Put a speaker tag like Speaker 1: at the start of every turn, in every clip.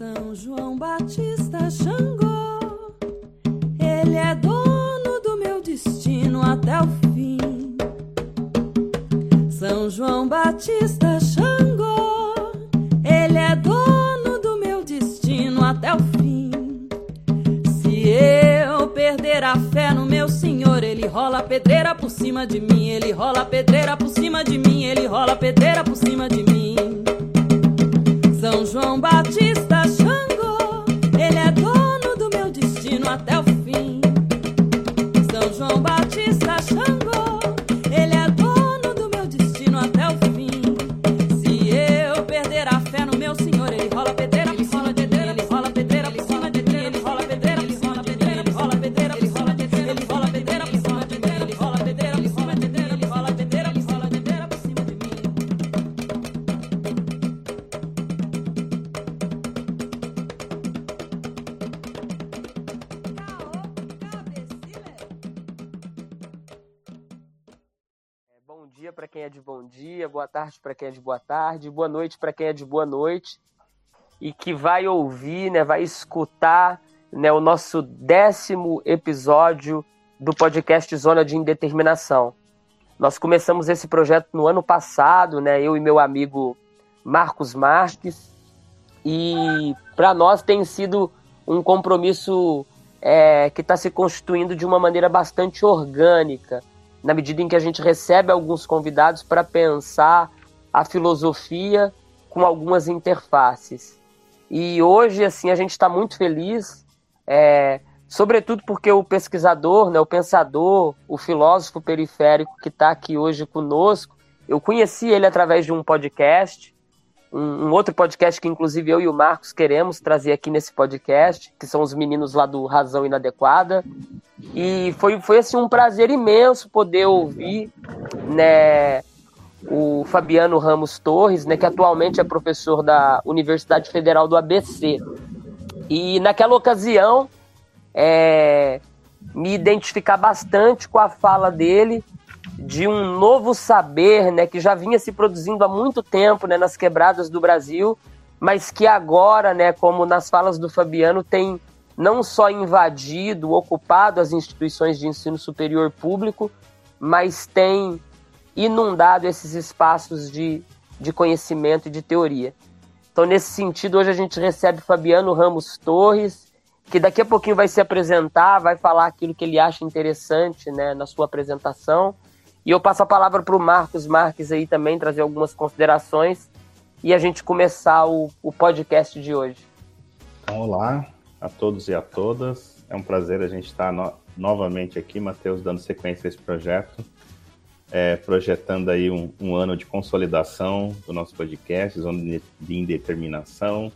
Speaker 1: São João Batista Xangô, ele é dono do meu destino até o fim. São João Batista Xangô, ele é dono do meu destino até o fim. Se eu perder a fé no meu Senhor, ele rola pedreira por cima de mim, ele rola pedreira por cima de mim, ele rola pedreira por cima de mim. São João Batista
Speaker 2: para quem é de boa tarde, boa noite para quem é de boa noite e que vai ouvir, né, vai escutar, né, o nosso décimo episódio do podcast Zona de Indeterminação. Nós começamos esse projeto no ano passado, né, eu e meu amigo Marcos Marques, e para nós tem sido um compromisso é, que está se constituindo de uma maneira bastante orgânica na medida em que a gente recebe alguns convidados para pensar a filosofia com algumas interfaces. E hoje, assim, a gente está muito feliz, é, sobretudo porque o pesquisador, né, o pensador, o filósofo periférico que está aqui hoje conosco, eu conheci ele através de um podcast, um, um outro podcast que inclusive eu e o Marcos queremos trazer aqui nesse podcast, que são os meninos lá do Razão Inadequada. E foi, foi assim, um prazer imenso poder ouvir né, o Fabiano Ramos Torres, né, que atualmente é professor da Universidade Federal do ABC. E naquela ocasião, é, me identificar bastante com a fala dele de um novo saber, né, que já vinha se produzindo há muito tempo, né, nas quebradas do Brasil, mas que agora, né, como nas falas do Fabiano, tem não só invadido, ocupado as instituições de ensino superior público, mas tem inundado esses espaços de, de conhecimento e de teoria. Então, nesse sentido, hoje a gente recebe Fabiano Ramos Torres, que daqui a pouquinho vai se apresentar, vai falar aquilo que ele acha interessante né, na sua apresentação. E eu passo a palavra para o Marcos Marques aí também, trazer algumas considerações e a gente começar o, o podcast de hoje.
Speaker 3: Olá a todos e a todas. É um prazer a gente estar no novamente aqui, Matheus, dando sequência a esse projeto, é, projetando aí um, um, ano de consolidação do nosso podcast, Zona de Indeterminação.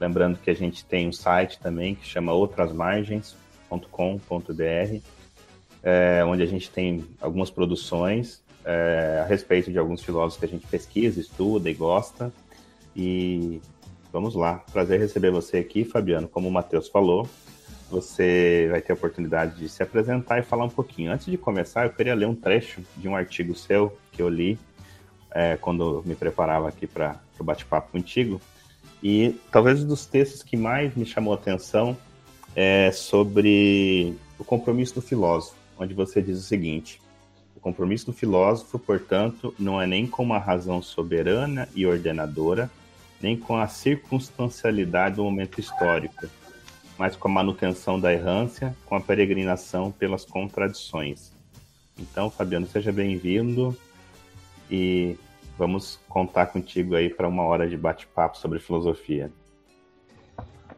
Speaker 3: Lembrando que a gente tem um site também que chama outrasmargens.com.br, é, onde a gente tem algumas produções é, a respeito de alguns filósofos que a gente pesquisa, estuda e gosta. E vamos lá, prazer receber você aqui, Fabiano. Como o Matheus falou, você vai ter a oportunidade de se apresentar e falar um pouquinho. Antes de começar, eu queria ler um trecho de um artigo seu que eu li é, quando me preparava aqui para o bate-papo contigo. E talvez um dos textos que mais me chamou a atenção é sobre o compromisso do filósofo, onde você diz o seguinte: o compromisso do filósofo, portanto, não é nem com uma razão soberana e ordenadora, nem com a circunstancialidade do momento histórico, mas com a manutenção da errância, com a peregrinação pelas contradições. Então, Fabiano, seja bem-vindo e vamos contar contigo aí para uma hora de bate-papo sobre filosofia.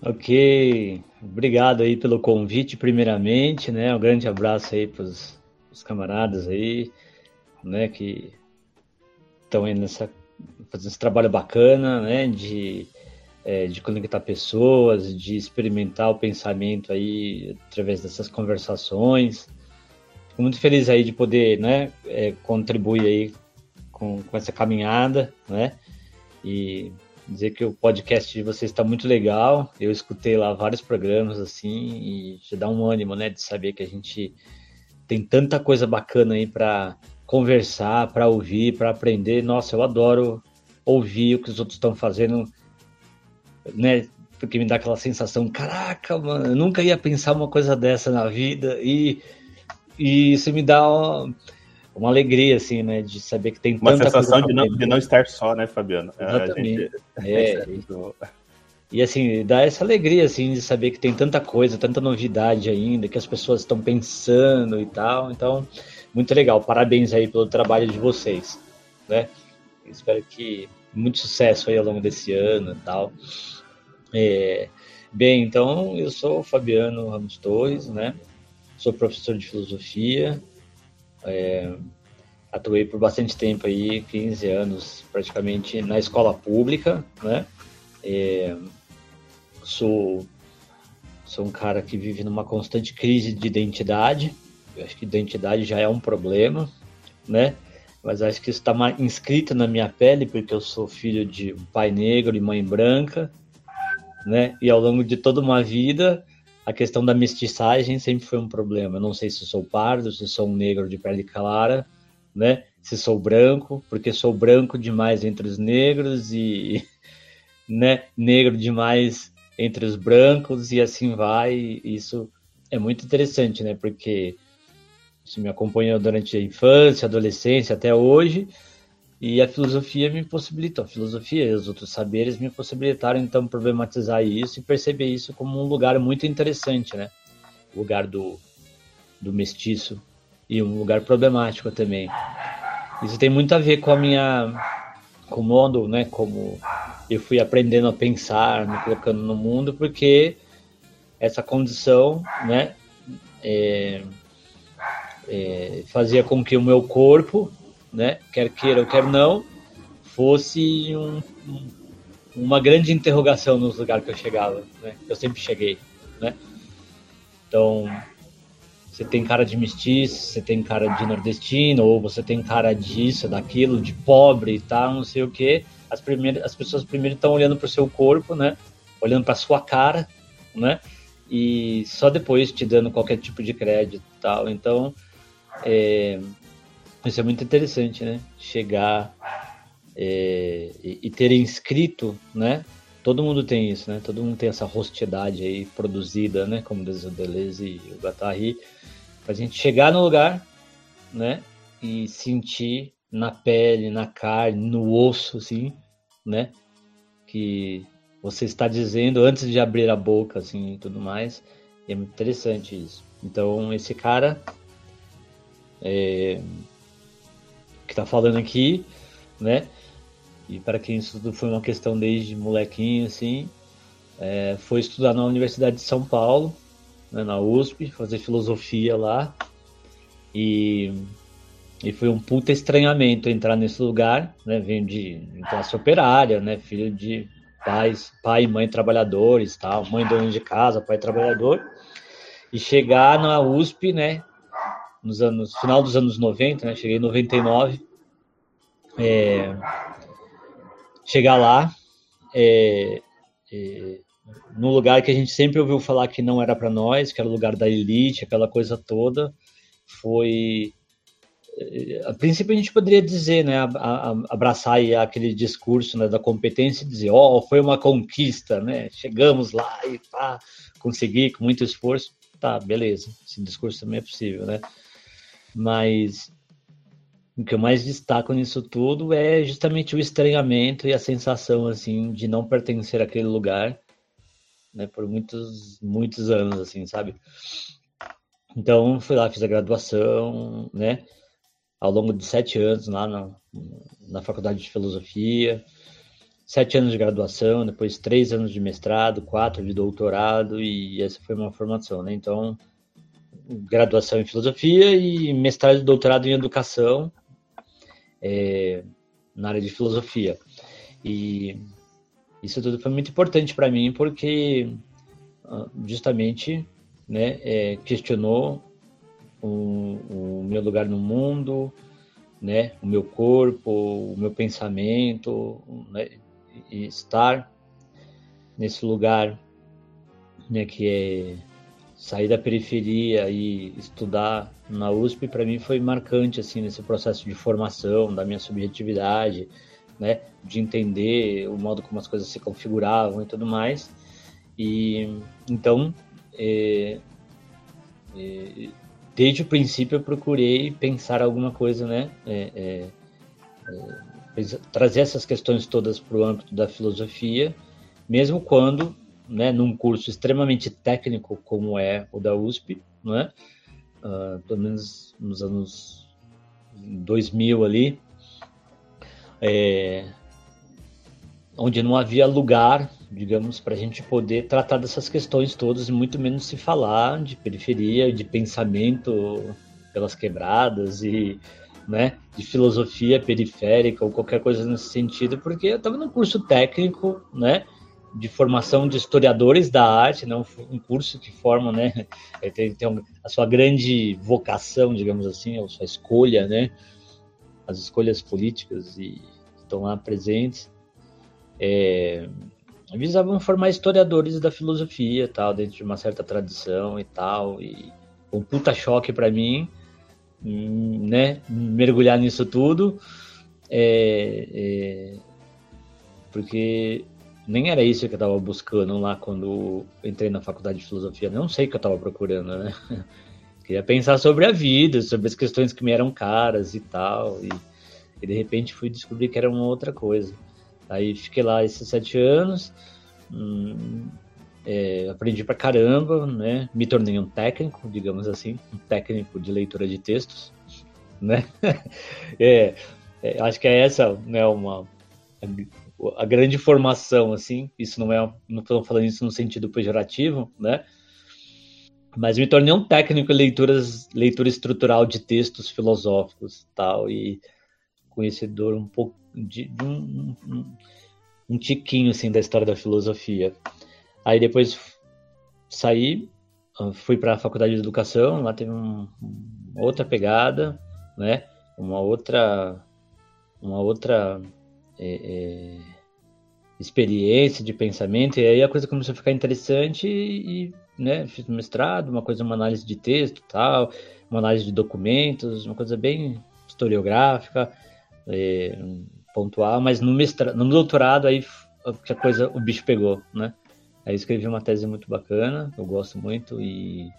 Speaker 4: Ok, obrigado aí pelo convite, primeiramente, né? Um grande abraço aí para os camaradas aí, né? Que estão aí nessa fazendo esse trabalho bacana, né? De é, de conectar pessoas, de experimentar o pensamento aí através dessas conversações. Fico muito feliz aí de poder, né? É, contribuir aí com, com essa caminhada, né? E dizer que o podcast de vocês está muito legal. Eu escutei lá vários programas assim e já dá um ânimo, né, de saber que a gente tem tanta coisa bacana aí para conversar, para ouvir, para aprender. Nossa, eu adoro ouvir o que os outros estão fazendo, né? porque me dá aquela sensação, caraca, mano, eu nunca ia pensar uma coisa dessa na vida e, e isso me dá uma, uma alegria, assim, né, de saber que tem
Speaker 3: uma
Speaker 4: tanta
Speaker 3: sensação de não, de não estar só, né, Fabiano?
Speaker 4: Exatamente. É, gente... é, e assim, dá essa alegria, assim, de saber que tem tanta coisa, tanta novidade ainda, que as pessoas estão pensando e tal. Então, muito legal. Parabéns aí pelo trabalho de vocês, né? Espero que muito sucesso aí ao longo desse ano e tal. É, bem, então, eu sou o Fabiano Ramos Torres, né? Sou professor de filosofia. É, atuei por bastante tempo aí, 15 anos praticamente na escola pública, né? É, sou, sou um cara que vive numa constante crise de identidade. Eu acho que identidade já é um problema, né? Mas acho que isso está inscrito na minha pele, porque eu sou filho de pai negro e mãe branca, né? E ao longo de toda uma vida, a questão da mestiçagem sempre foi um problema. Eu não sei se sou pardo, se sou um negro de pele clara, né? Se sou branco, porque sou branco demais entre os negros e né, negro demais entre os brancos e assim vai. Isso é muito interessante, né? Porque isso me acompanhou durante a infância, adolescência, até hoje. E a filosofia me possibilitou, a filosofia e os outros saberes me possibilitaram então problematizar isso e perceber isso como um lugar muito interessante, né? O lugar do, do mestiço e um lugar problemático também. Isso tem muito a ver com a minha com o modo, né, como eu fui aprendendo a pensar, me colocando no mundo, porque essa condição, né, é, é, fazia com que o meu corpo, né, quer queira ou quer não, fosse um, um, uma grande interrogação nos lugares que eu chegava, né, eu sempre cheguei, né. Então, você tem cara de mestiço, você tem cara de nordestino, ou você tem cara disso, daquilo, de pobre e tal, não sei o quê as, primeiras, as pessoas primeiro estão olhando para o seu corpo, né? Olhando para sua cara, né? E só depois te dando qualquer tipo de crédito e tal. Então, é, isso é muito interessante, né? Chegar é, e, e ter inscrito, né? Todo mundo tem isso, né? Todo mundo tem essa rostidade aí produzida, né? Como diz o Deleuze e o Guattari. Pra gente chegar no lugar, né? E sentir na pele, na carne, no osso, assim, né? Que você está dizendo antes de abrir a boca, assim, e tudo mais. É muito interessante isso. Então, esse cara é, que está falando aqui, né? E para quem isso tudo foi uma questão desde molequinho, assim, é, foi estudar na Universidade de São Paulo, né, na USP, fazer filosofia lá. E e foi um puta estranhamento entrar nesse lugar, né? Vem de classe operária, né? Filho de pais, pai e mãe trabalhadores, tal, mãe dona de casa, pai trabalhador, e chegar na USP, né? Nos anos, final dos anos 90, né? Cheguei em 99. É, chegar lá, é, é, no lugar que a gente sempre ouviu falar que não era para nós, que era o lugar da elite, aquela coisa toda, foi a princípio a gente poderia dizer, né, abraçar aquele discurso né, da competência e dizer, ó, oh, foi uma conquista, né, chegamos lá e pá, consegui com muito esforço, tá, beleza, esse discurso também é possível, né, mas o que eu mais destaco nisso tudo é justamente o estranhamento e a sensação, assim, de não pertencer àquele lugar, né, por muitos, muitos anos, assim, sabe, então fui lá, fiz a graduação, né, ao longo de sete anos lá na, na faculdade de filosofia, sete anos de graduação, depois três anos de mestrado, quatro de doutorado e essa foi uma formação, né? Então, graduação em filosofia e mestrado e doutorado em educação é, na área de filosofia. E isso tudo foi muito importante para mim porque ah, justamente né, é, questionou o, o meu lugar no mundo, né? O meu corpo, o meu pensamento, né? estar nesse lugar, né? Que é sair da periferia e estudar na USP para mim foi marcante assim nesse processo de formação da minha subjetividade, né? De entender o modo como as coisas se configuravam e tudo mais. E então, é, é, desde o princípio eu procurei pensar alguma coisa, né? É, é, é trazer essas questões todas para o âmbito da filosofia, mesmo quando, né, num curso extremamente técnico como é o da USP, né? Uh, pelo menos nos anos 2000 ali, é, onde não havia lugar, digamos, para a gente poder tratar dessas questões todas e muito menos se falar de periferia, de pensamento pelas quebradas e né, de filosofia periférica ou qualquer coisa nesse sentido, porque eu estava num curso técnico, né, de formação de historiadores da arte, né, um curso que forma, né, tem, tem a sua grande vocação, digamos assim, a sua escolha, né, as escolhas políticas e estão lá presentes. É, visavam formar historiadores da filosofia, tal, dentro de uma certa tradição e tal, e um puta choque para mim, hum, né, mergulhar nisso tudo, é, é, porque nem era isso que eu estava buscando lá quando entrei na faculdade de filosofia, não sei o que eu estava procurando, né, queria pensar sobre a vida, sobre as questões que me eram caras e tal, e, e de repente fui descobrir que era uma outra coisa. Aí fiquei lá esses sete anos, hum, é, aprendi pra caramba, né? Me tornei um técnico, digamos assim, um técnico de leitura de textos, né? é, é, acho que é essa, né, uma a, grande formação, assim. Isso não é, não estou falando isso no sentido pejorativo, né? Mas me tornei um técnico em leituras, leitura estrutural de textos filosóficos, tal, e conhecedor um pouco de, de um, um, um, tiquinho assim da história da filosofia. Aí depois saí, fui para a faculdade de educação, lá teve um, uma outra pegada, né? Uma outra, uma outra é, é, experiência de pensamento e aí a coisa começou a ficar interessante e, né, fiz um mestrado, uma coisa, uma análise de texto, tal, uma análise de documentos, uma coisa bem historiográfica é, pontual, mas no, mestrado, no doutorado aí a coisa, o bicho pegou, né? Aí escrevi uma tese muito bacana, eu gosto muito e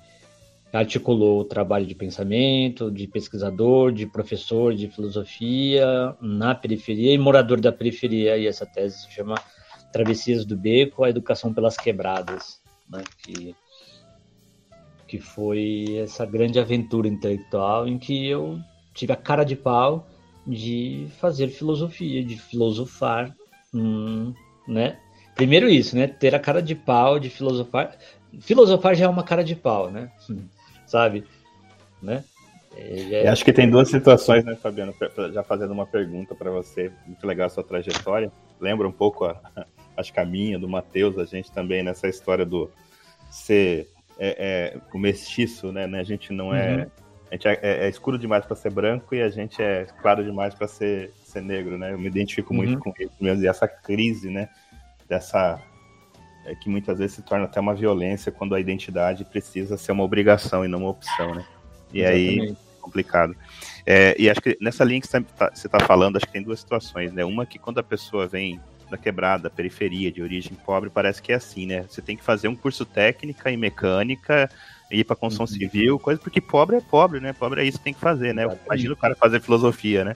Speaker 4: articulou o trabalho de pensamento, de pesquisador, de professor de filosofia na periferia e morador da periferia. E essa tese se chama Travessias do Beco, a Educação pelas Quebradas, né? que, que foi essa grande aventura intelectual em que eu tive a cara de pau de fazer filosofia, de filosofar, hum, né? Primeiro isso, né? Ter a cara de pau de filosofar. Filosofar já é uma cara de pau, né? Sabe? Né?
Speaker 3: É... Acho que tem duas situações, né, Fabiano? Já fazendo uma pergunta para você, muito legal a sua trajetória. Lembra um pouco a, acho que a minha, do Matheus, a gente também nessa história do ser é, é, o mestiço, né? A gente não é uhum. A gente é, é, é escuro demais para ser branco e a gente é claro demais para ser, ser negro, né? Eu me identifico muito uhum. com isso mesmo. E essa crise, né? Dessa. É que muitas vezes se torna até uma violência quando a identidade precisa ser uma obrigação e não uma opção, né? E Exatamente. aí, complicado. É, e acho que nessa linha que você está tá falando, acho que tem duas situações, né? Uma que quando a pessoa vem da quebrada, periferia, de origem pobre, parece que é assim, né? Você tem que fazer um curso técnica em mecânica, ir para construção uhum. civil, coisa porque pobre é pobre, né? Pobre é isso que tem que fazer, né? Imagina o cara fazer filosofia, né?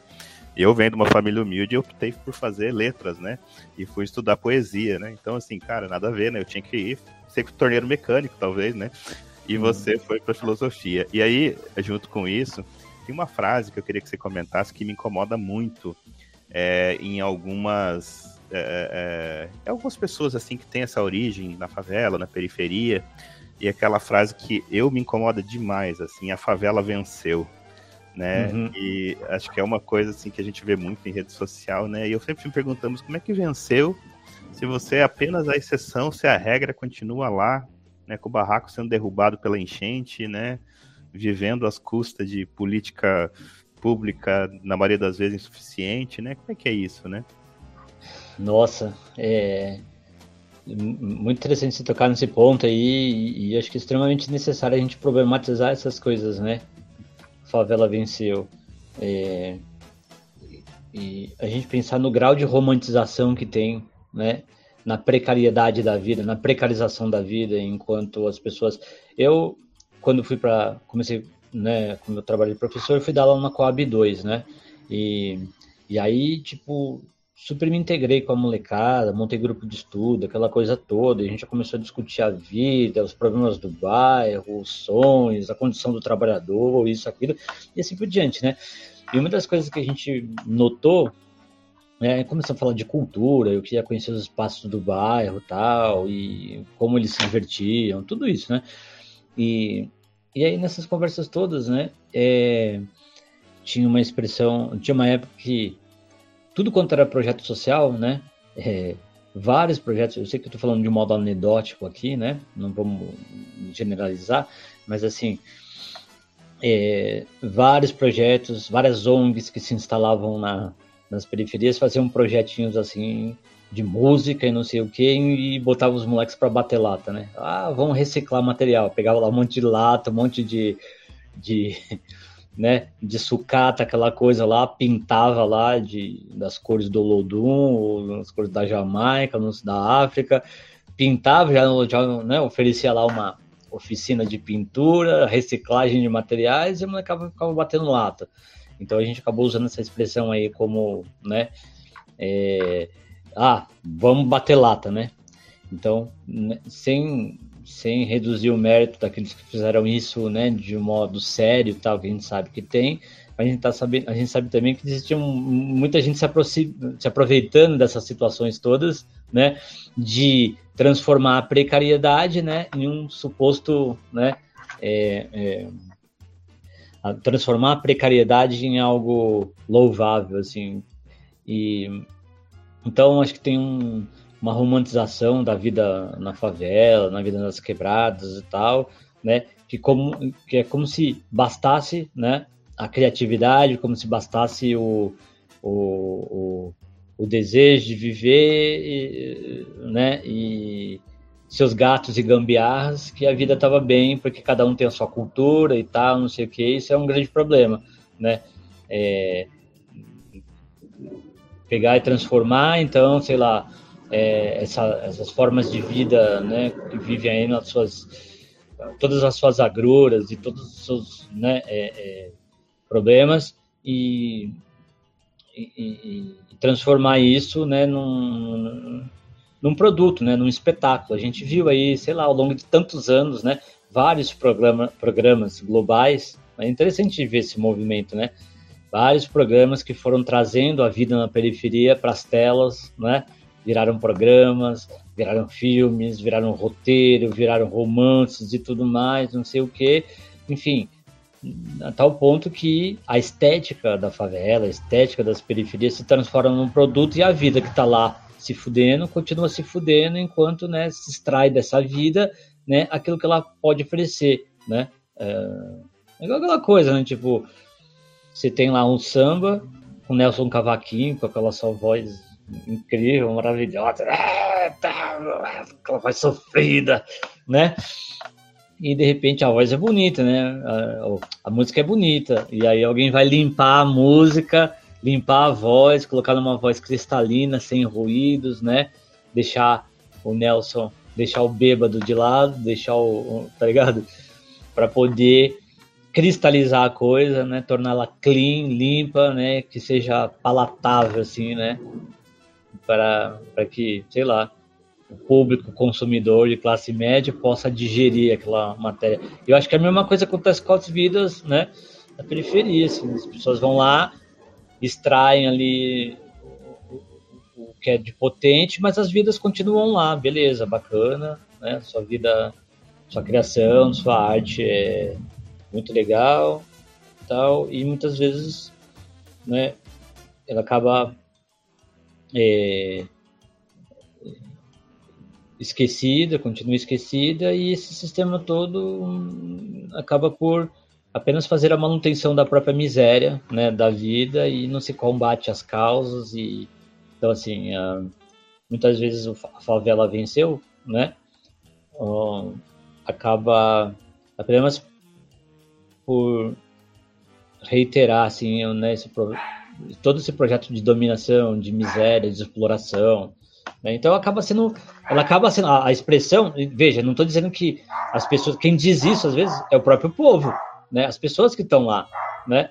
Speaker 3: Eu venho de uma família humilde e optei por fazer letras, né? E fui estudar poesia, né? Então, assim, cara, nada a ver, né? Eu tinha que ir ser torneiro mecânico, talvez, né? E uhum. você foi para filosofia. E aí, junto com isso, tem uma frase que eu queria que você comentasse que me incomoda muito é, em algumas é, é, é algumas pessoas assim que têm essa origem na favela, na periferia, e aquela frase que eu me incomoda demais, assim, a favela venceu, né? Uhum. E acho que é uma coisa assim que a gente vê muito em rede social, né? E eu sempre me perguntamos como é que venceu se você é apenas a exceção, se a regra continua lá, né, com o barraco sendo derrubado pela enchente, né, vivendo às custas de política pública, na maioria das vezes insuficiente, né? Como é que é isso, né?
Speaker 4: Nossa, é, muito interessante você tocar nesse ponto aí e, e, acho que é extremamente necessário a gente problematizar essas coisas, né? Favela venceu. É, e a gente pensar no grau de romantização que tem, né? na precariedade da vida, na precarização da vida, enquanto as pessoas. Eu, quando fui para. Comecei, né, como eu trabalhei de professor, fui dar aula na Coab 2, né? E, e aí, tipo, super me integrei com a molecada, montei grupo de estudo, aquela coisa toda, e a gente já começou a discutir a vida, os problemas do bairro, os sonhos, a condição do trabalhador, isso, aquilo, e assim por diante, né? E uma das coisas que a gente notou é, começou a falar de cultura, eu queria conhecer os espaços do bairro tal, e como eles se divertiam, tudo isso, né? E, e aí nessas conversas todas, né, é, tinha uma expressão, tinha uma época que tudo quanto era projeto social, né, é, vários projetos, eu sei que eu estou falando de um modo anedótico aqui, né, não vamos generalizar, mas assim, é, vários projetos, várias ONGs que se instalavam na, nas periferias faziam projetinhos assim de música e não sei o que e botavam os moleques para bater lata, né? Ah, vamos reciclar material. Pegava lá um monte de lata, um monte de, de né, de sucata, aquela coisa lá, pintava lá de, das cores do Lodum, as cores da Jamaica, da África, pintava, já, já né, oferecia lá uma oficina de pintura, reciclagem de materiais e o moleque ficava batendo lata. Então a gente acabou usando essa expressão aí como, né, é, ah, vamos bater lata, né? Então, né, sem, sem reduzir o mérito daqueles que fizeram isso, né, de um modo sério, tal, que a gente sabe que tem, a gente tá sabendo, a gente sabe também que existia muita gente se, se aproveitando dessas situações todas, né, de transformar a precariedade, né, em um suposto, né, é, é, transformar a precariedade em algo louvável, assim. E então acho que tem um, uma romantização da vida na favela, na vida nas quebradas e tal, né? Que como que é como se bastasse, né? A criatividade, como se bastasse o, o, o, o desejo de viver, né? E seus gatos e gambiarras, que a vida estava bem, porque cada um tem a sua cultura e tal, não sei o que, isso é um grande problema, né? É, pegar e transformar, então, sei lá, é, essa, essas formas de vida, né, que vivem aí nas suas, todas as suas agruras e todos os seus, né, é, é problemas e, e, e, transformar isso, né, num, num produto, né, num espetáculo. A gente viu aí, sei lá, ao longo de tantos anos, né, vários programa, programas globais. É interessante ver esse movimento, né? Vários programas que foram trazendo a vida na periferia para as telas, né? Viraram programas, viraram filmes, viraram roteiro, viraram romances e tudo mais, não sei o que. Enfim, a tal ponto que a estética da favela, a estética das periferias se transforma num produto e a vida que está lá se fudendo, continua se fudendo enquanto né, se extrai dessa vida né, aquilo que ela pode oferecer, né? É, é igual aquela coisa, né? Tipo, você tem lá um samba com Nelson Cavaquinho, com aquela sua voz incrível, maravilhosa, é, tá, aquela voz sofrida, né? E de repente a voz é bonita, né? A, a música é bonita, e aí alguém vai limpar a música limpar a voz, colocar numa voz cristalina, sem ruídos, né? Deixar o Nelson, deixar o bêbado de lado, deixar o, tá ligado? Para poder cristalizar a coisa, né? Torná-la clean, limpa, né? Que seja palatável, assim, né? Para, para que, sei lá, o público consumidor de classe média possa digerir aquela matéria. Eu acho que a mesma coisa acontece com as vidas, né? Da periferia, assim, as pessoas vão lá, extraem ali o, o, que é de potente, mas as vidas continuam lá, beleza, bacana, né? Sua vida, sua criação, sua arte é muito legal, tal, e muitas vezes, né? Ela acaba é, esquecida, continua esquecida, e esse sistema todo hum, acaba por apenas fazer a manutenção da própria miséria, né, da vida e não se combate as causas e então assim uh, muitas vezes a favela venceu, né, acaba apenas por reiterar assim né, esse, todo esse projeto de dominação, de miséria, de exploração, Né? Então acaba sendo, ela acaba sendo a, a expressão. Veja, não estou dizendo que as pessoas, quem diz isso às vezes é o próprio povo, né? As pessoas que estão lá, né?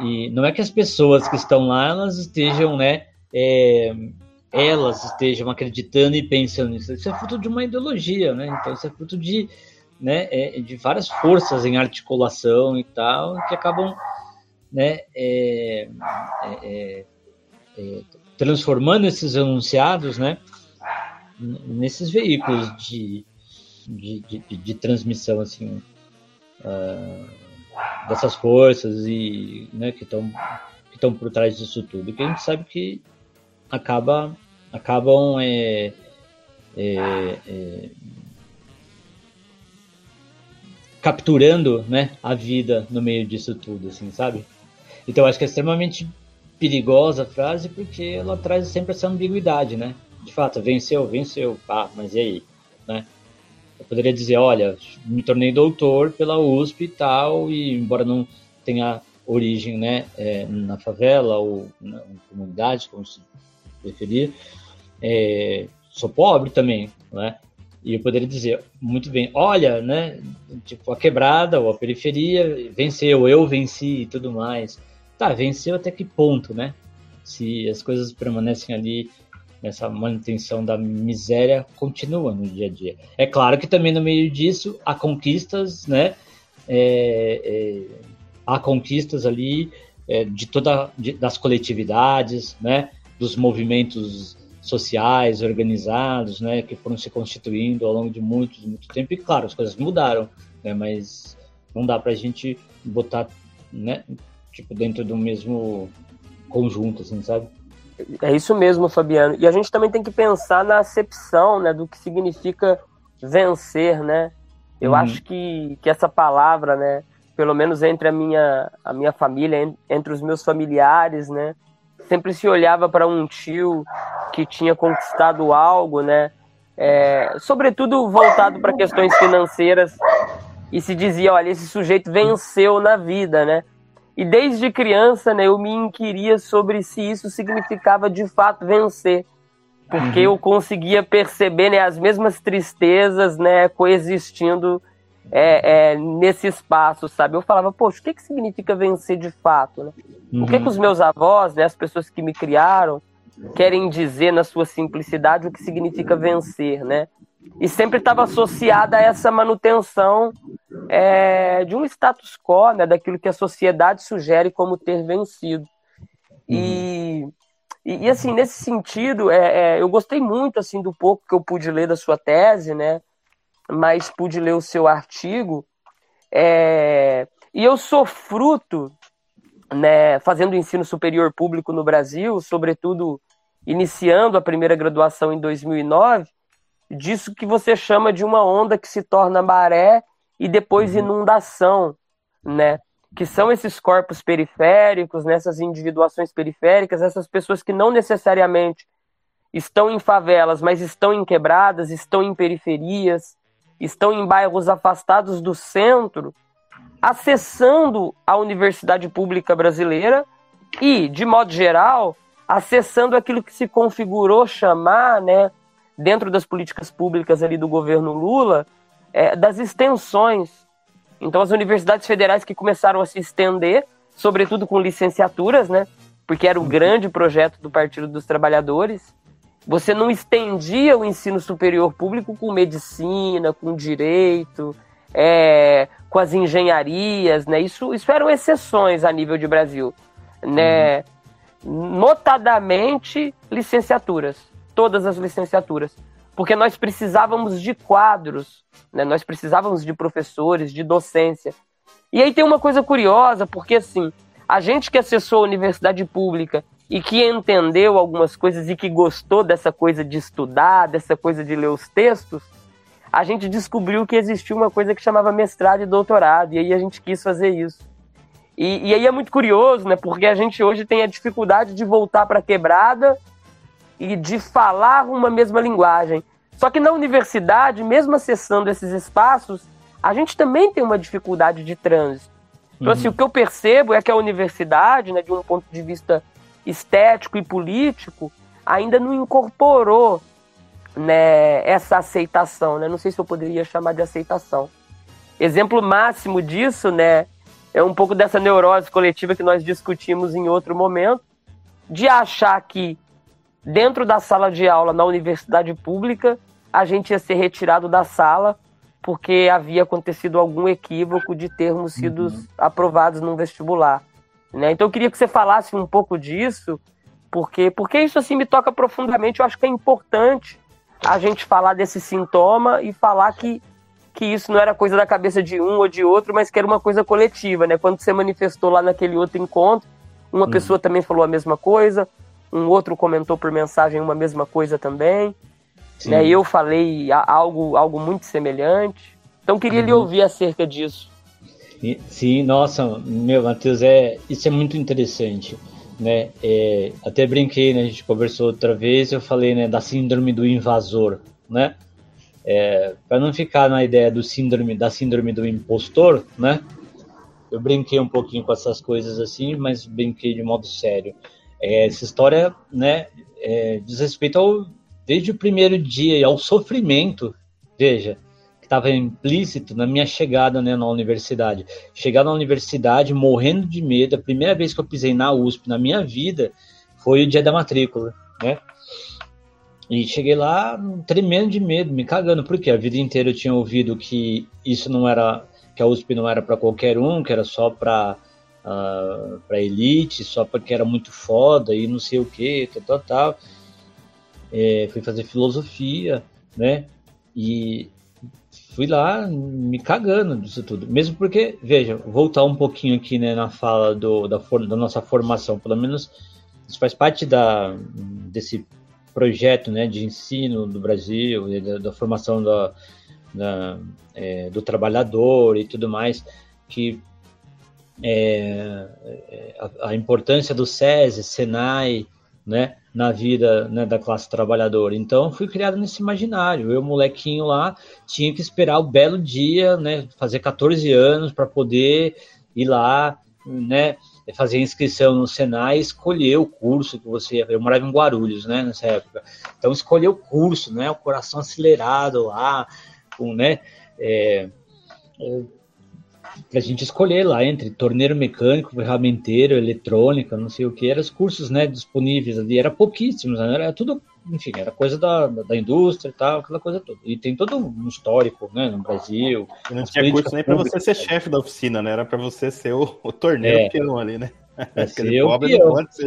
Speaker 4: E não é que as pessoas que estão lá elas estejam, né? É, elas estejam acreditando e pensando nisso. Isso é fruto de uma ideologia, né? Então isso é fruto de, né? É, de várias forças em articulação e tal que acabam, né? É, é, é, é transformando esses anunciados, né, nesses veículos de, de, de, de transmissão, assim, uh, dessas forças e, né, que estão que estão por trás disso tudo, que a gente sabe que acaba acabam é, é, é, capturando, né, a vida no meio disso tudo, assim, sabe? Então acho que é extremamente perigosa a frase porque ela traz sempre essa ambiguidade, né? De fato, venceu, venceu, ah, mas e aí, né? Eu poderia dizer, olha, me tornei doutor pela USP e tal, e embora não tenha origem, né, é, na favela ou na comunidade, como se preferir, é, sou pobre também, né? E eu poderia dizer muito bem, olha, né, tipo a quebrada ou a periferia venceu, eu venci e tudo mais. Tá, venceu até que ponto, né? Se as coisas permanecem ali nessa manutenção da miséria continua no dia a dia. É claro que também no meio disso há conquistas, né? É, é, há conquistas ali é, de toda de, das coletividades, né? Dos movimentos sociais organizados, né? Que foram se constituindo ao longo de muito, muito tempo. E claro, as coisas mudaram, né? Mas não dá para a gente botar, né? Tipo, dentro do mesmo conjunto, assim, sabe?
Speaker 2: É isso mesmo, Fabiano. E a gente também tem que pensar na acepção, né, do que significa vencer, né? Eu uhum. acho que, que essa palavra, né, pelo menos entre a minha, a minha família, entre os meus familiares, né, sempre se olhava para um tio que tinha conquistado algo, né, é, sobretudo voltado para questões financeiras, e se dizia, olha, esse sujeito venceu na vida, né? E desde criança, né, eu me inquiria sobre se isso significava de fato vencer. Porque uhum. eu conseguia perceber né, as mesmas tristezas né, coexistindo é, é, nesse espaço, sabe? Eu falava, poxa, o que, que significa vencer de fato? Né? Uhum. O que, que os meus avós, né, as pessoas que me criaram, querem dizer na sua simplicidade o que significa vencer, né? E sempre estava associada a essa manutenção é, de um status quo, né, daquilo que a sociedade sugere como ter vencido. E, e, e assim, nesse sentido, é, é, eu gostei muito assim do pouco que eu pude ler da sua tese, né, mas pude ler o seu artigo. É, e eu sou fruto, né, fazendo ensino superior público no Brasil, sobretudo iniciando a primeira graduação em 2009, disso que você chama de uma onda que se torna maré e depois uhum. inundação, né? Que são esses corpos periféricos, nessas individuações periféricas, essas pessoas que não necessariamente estão em favelas, mas estão em quebradas, estão em periferias, estão em bairros afastados do centro, acessando a universidade pública brasileira e, de modo geral, acessando aquilo que se configurou chamar, né, dentro das políticas públicas ali do governo Lula, é, das extensões. Então, as universidades federais que começaram a se estender, sobretudo com licenciaturas, né? Porque era o grande projeto do Partido dos Trabalhadores. Você não estendia o ensino superior público com medicina, com direito, é, com as engenharias, né? Isso, isso eram exceções a nível de Brasil, né? Uhum. Notadamente licenciaturas todas as licenciaturas, porque nós precisávamos de quadros, né? nós precisávamos de professores, de docência. E aí tem uma coisa curiosa, porque assim, a gente que acessou a universidade pública e que entendeu algumas coisas e que gostou dessa coisa de estudar, dessa coisa de ler os textos, a gente descobriu que existia uma coisa que chamava mestrado e doutorado, e aí a gente quis fazer isso. E, e aí é muito curioso, né? Porque a gente hoje tem a dificuldade de voltar para a quebrada e de falar uma mesma linguagem. Só que na universidade, mesmo acessando esses espaços, a gente também tem uma dificuldade de trânsito. Então, assim, uhum. assim, o que eu percebo é que a universidade, né, de um ponto de vista estético e político, ainda não incorporou né, essa aceitação, né? Não sei se eu poderia chamar de aceitação. Exemplo máximo disso, né, é um pouco dessa neurose coletiva que nós discutimos em outro momento, de achar que dentro da sala de aula na universidade pública a gente ia ser retirado da sala porque havia acontecido algum equívoco de termos sido uhum. aprovados no vestibular. Né? Então eu queria que você falasse um pouco disso, porque, porque isso assim me toca profundamente. Eu acho que é importante a gente falar desse sintoma e falar que, que isso não era coisa da cabeça de um ou de outro, mas que era uma coisa coletiva. Né? Quando você manifestou lá naquele outro encontro, uma uhum. pessoa também falou a mesma coisa, um outro comentou por mensagem uma mesma coisa também. Né? Eu falei algo, algo muito semelhante. Então queria uhum. lhe ouvir acerca disso.
Speaker 4: Sim, nossa, meu Matheus, é isso é muito interessante, né? É, até brinquei, né? A gente conversou outra vez, eu falei, né, da síndrome do invasor, né? É, para não ficar na ideia do síndrome da síndrome do impostor, né? Eu brinquei um pouquinho com essas coisas assim, mas brinquei de modo sério. É, essa história, né, é, diz respeito ao desde o primeiro dia e ao sofrimento, veja, que estava implícito na minha chegada né, na universidade. Chegar na universidade morrendo de medo, a primeira vez que eu pisei na USP na minha vida foi o dia da matrícula, né? E cheguei lá tremendo de medo, me cagando, porque a vida inteira eu tinha ouvido que isso não era, que a USP não era para qualquer um, que era só para uh, ah, para elite, só porque era muito foda e não sei o que, tal, tal, tal é, fui fazer filosofia, né? E fui lá me cagando disso tudo. Mesmo porque, veja, voltar um pouquinho aqui né, na fala do, da, da nossa formação, pelo menos isso faz parte da, desse projeto né, de ensino do Brasil, da, da formação da, da é, do trabalhador e tudo mais, que é, é a, a, importância do SESI, SENAI, né, na vida né, da classe trabalhadora. Então, fui criado nesse imaginário. Eu, molequinho lá, tinha que esperar o belo dia, né, fazer 14 anos para poder ir lá, né, fazer inscrição no Senai escolher o curso que você. Eu morava em Guarulhos, né, nessa época. Então, escolher o curso, né, o coração acelerado lá, com, né, é, para a gente escolher lá entre torneiro mecânico, ferramenteiro, eletrônica, não sei o que, eram os cursos né, disponíveis ali, era pouquíssimos, né? era tudo, enfim, era coisa da, da indústria e tal, aquela coisa toda. E tem todo um histórico né, no Brasil.
Speaker 3: E não tinha curso nem para você ser chefe da oficina, né? Era para você ser o, o torneiro é, peão ali, né?
Speaker 4: É ser o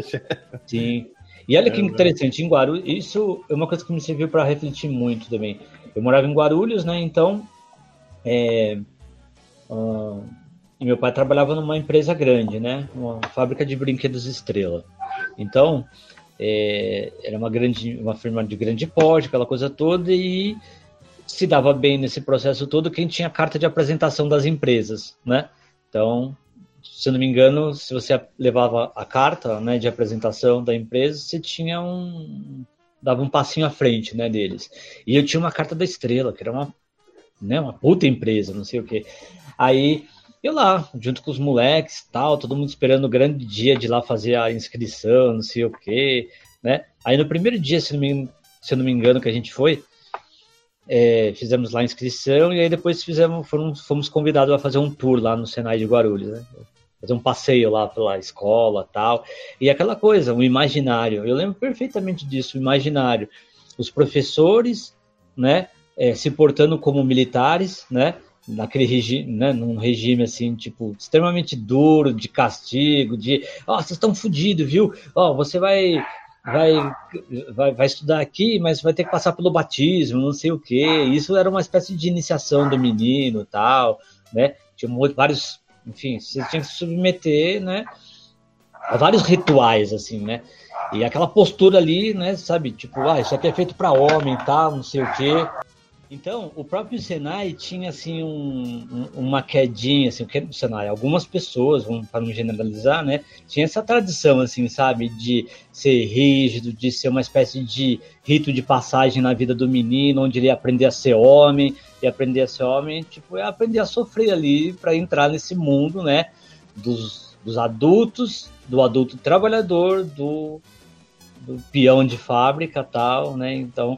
Speaker 4: chefe. Sim. E olha que é interessante, em Guarulhos, isso é uma coisa que me serviu para refletir muito também. Eu morava em Guarulhos, né? Então, é, Uh, e meu pai trabalhava numa empresa grande, né? Uma fábrica de brinquedos Estrela. Então, é, era uma grande, uma firma de grande porte, aquela coisa toda, e se dava bem nesse processo todo quem tinha carta de apresentação das empresas, né? Então, se eu não me engano, se você levava a carta, né, de apresentação da empresa, você tinha um dava um passinho à frente, né, deles. E eu tinha uma carta da Estrela, que era uma, né, uma puta empresa, não sei o quê. Aí eu lá, junto com os moleques tal, todo mundo esperando o grande dia de lá fazer a inscrição, não sei o quê, né? Aí no primeiro dia, se não me, se não me engano, que a gente foi, é, fizemos lá a inscrição e aí depois fizemos, fomos, fomos convidados a fazer um tour lá no Senai de Guarulhos, né? Fazer um passeio lá pela escola tal. E aquela coisa, o imaginário. Eu lembro perfeitamente disso, o imaginário. Os professores, né? É, se portando como militares, né? Naquele regime, né, num regime assim, tipo, extremamente duro, de castigo, de, ó, oh, vocês estão fodidos, viu? Ó, oh, você vai, vai, vai, vai estudar aqui, mas vai ter que passar pelo batismo, não sei o quê. Isso era uma espécie de iniciação do menino tal, né? Tinha vários, enfim, você tinha que se submeter, né, a vários rituais, assim, né? E aquela postura ali, né, sabe, tipo, ah, isso aqui é feito para homem, tal, não sei o quê. Então, o próprio Senai tinha assim um, um, uma quedinha, assim, o que é do Senai? Algumas pessoas, para não generalizar, né, tinha essa tradição, assim, sabe, de ser rígido, de ser uma espécie de rito de passagem na vida do menino, onde ele ia aprender a ser homem, e aprender a ser homem, tipo, é aprender a sofrer ali para entrar nesse mundo, né, dos, dos adultos, do adulto trabalhador, do, do peão de fábrica, tal, né? Então,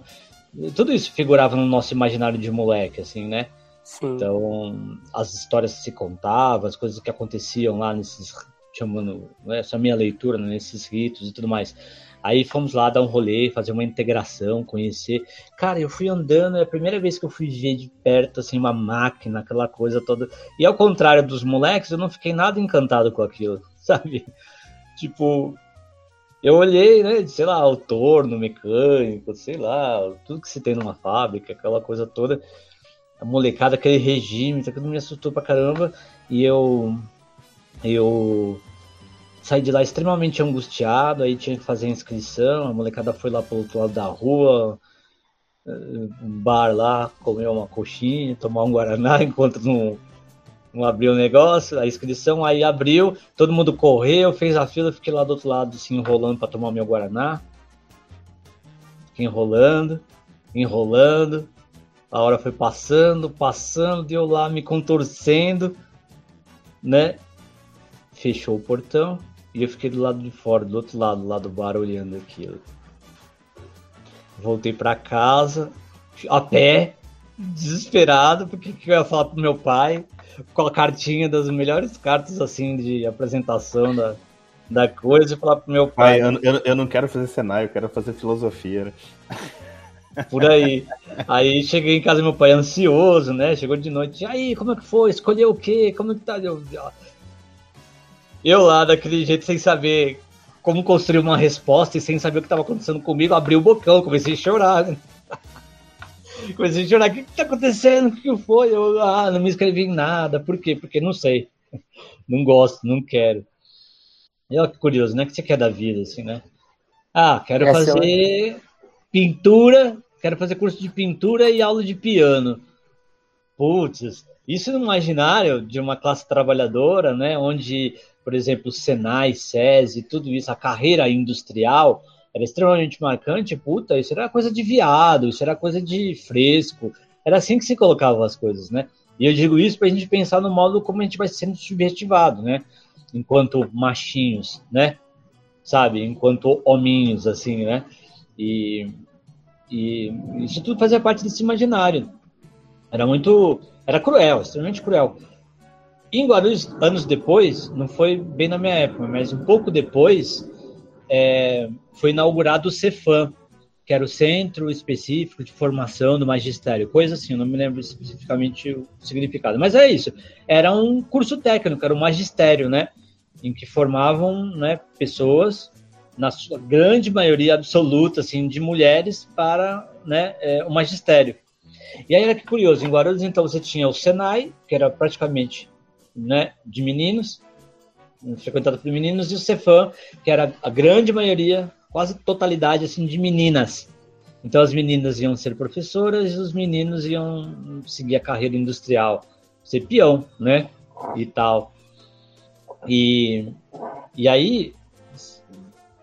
Speaker 4: tudo isso figurava no nosso imaginário de moleque, assim, né?
Speaker 2: Sim.
Speaker 4: Então, as histórias que se contavam, as coisas que aconteciam lá nesses, chamando, né, essa minha leitura, né, nesses ritos e tudo mais. Aí fomos lá dar um rolê, fazer uma integração, conhecer. Cara, eu fui andando, é a primeira vez que eu fui ver de perto, assim, uma máquina, aquela coisa toda. E ao contrário dos moleques, eu não fiquei nada encantado com aquilo, sabe? Tipo, eu olhei, né, sei lá, o torno mecânico, sei lá, tudo que se tem numa fábrica, aquela coisa toda. A molecada, aquele regime, aquilo me assustou pra caramba. E eu. Eu saí de lá extremamente angustiado, aí tinha que fazer a inscrição, a molecada foi lá pro outro lado da rua, um bar lá, comer uma coxinha, tomar um guaraná enquanto não, não abriu o negócio, a inscrição aí abriu, todo mundo correu, fez a fila, fiquei lá do outro lado assim enrolando para tomar o meu guaraná. Fiquei enrolando, enrolando. A hora foi passando, passando, deu lá me contorcendo, né? Fechou o portão. E eu fiquei do lado de fora, do outro lado, lá do bar, olhando aquilo. Voltei para casa, a pé, desesperado, porque eu ia falar pro meu pai, com a cartinha das melhores cartas, assim, de apresentação da, da coisa, e falar pro meu pai.
Speaker 3: pai eu, eu, eu, não quero fazer cenário, eu quero fazer filosofia, né?
Speaker 4: Por aí. Aí cheguei em casa, meu pai ansioso, né? Chegou de noite. E aí, como é que foi? Escolheu o quê? Como é que tá? Eu, eu lá, daquele jeito, sem saber como construir uma resposta e sem saber o que estava acontecendo comigo, abri o bocão, comecei a chorar. Né? Comecei a chorar, o que está acontecendo? O que foi? Eu ah, não me inscrevi em nada. Por quê? Porque não sei. Não gosto, não quero. E olha que curioso, né? O que você quer da vida, assim, né? Ah, quero Essa fazer é... pintura, quero fazer curso de pintura e aula de piano. Putz, isso no imaginário de uma classe trabalhadora, né? Onde por exemplo, Senai, SESI, tudo isso, a carreira industrial era extremamente marcante, puta, isso era coisa de viado, isso era coisa de fresco, era assim que se colocavam as coisas, né? E eu digo isso para a gente pensar no modo como a gente vai sendo subjetivado, né? Enquanto machinhos, né? Sabe? Enquanto hominhos, assim, né? E, e isso tudo fazia parte desse imaginário. Era muito. Era cruel, extremamente cruel. Em Guarulhos, anos depois, não foi bem na minha época, mas um pouco depois, é, foi inaugurado o Cefam, que era o Centro Específico de Formação do Magistério, coisa assim, não me lembro especificamente o significado, mas é isso. Era um curso técnico, era o magistério, né? Em que formavam né, pessoas, na sua grande maioria absoluta, assim, de mulheres para né, é, o magistério. E aí era que curioso, em Guarulhos, então, você tinha o Senai, que era praticamente né, de meninos, frequentado por meninos, e o Cefam, que era a grande maioria, quase totalidade assim de meninas. Então as meninas iam ser professoras e os meninos iam seguir a carreira industrial, ser peão, né? E tal. E, e aí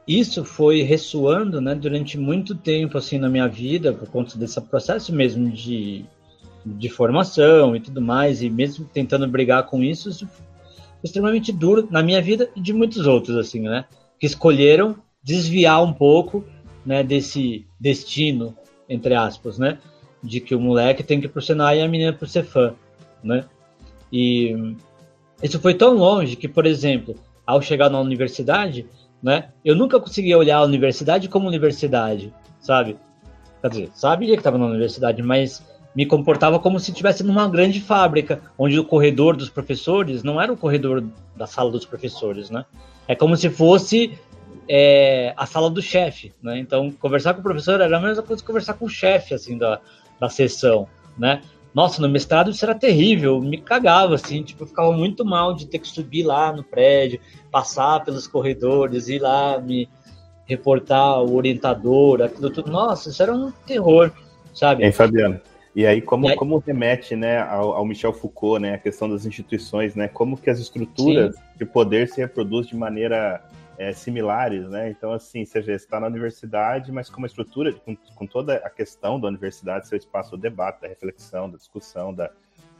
Speaker 4: isso foi ressoando, né, durante muito tempo assim na minha vida por conta desse processo mesmo de de formação e tudo mais, e mesmo tentando brigar com isso, isso foi extremamente duro na minha vida e de muitos outros, assim, né? Que escolheram desviar um pouco, né, desse destino, entre aspas, né? De que o moleque tem que ir pro Senai e a menina pro fã, né? E isso foi tão longe que, por exemplo, ao chegar na universidade, né? Eu nunca conseguia olhar a universidade como universidade, sabe? Quer dizer, sabia que estava na universidade, mas me comportava como se estivesse numa grande fábrica, onde o corredor dos professores não era o corredor da sala dos professores, né? É como se fosse é, a sala do chefe, né? Então, conversar com o professor era a mesma coisa que conversar com o chefe, assim, da, da sessão, né? Nossa, no mestrado isso era terrível, me cagava, assim, tipo, eu ficava muito mal de ter que subir lá no prédio, passar pelos corredores, ir lá me reportar o orientador, aquilo tudo. Nossa, isso era um terror, sabe?
Speaker 3: Hein, Fabiano? E aí, como, e aí... como remete né, ao, ao, Michel Foucault, né, a questão das instituições, né, como que as estruturas Sim. de poder se reproduzem de maneira é, similares, né? Então, assim, você está na universidade, mas com uma estrutura, com, com toda a questão da universidade, seu espaço do debate, da reflexão, da discussão, da,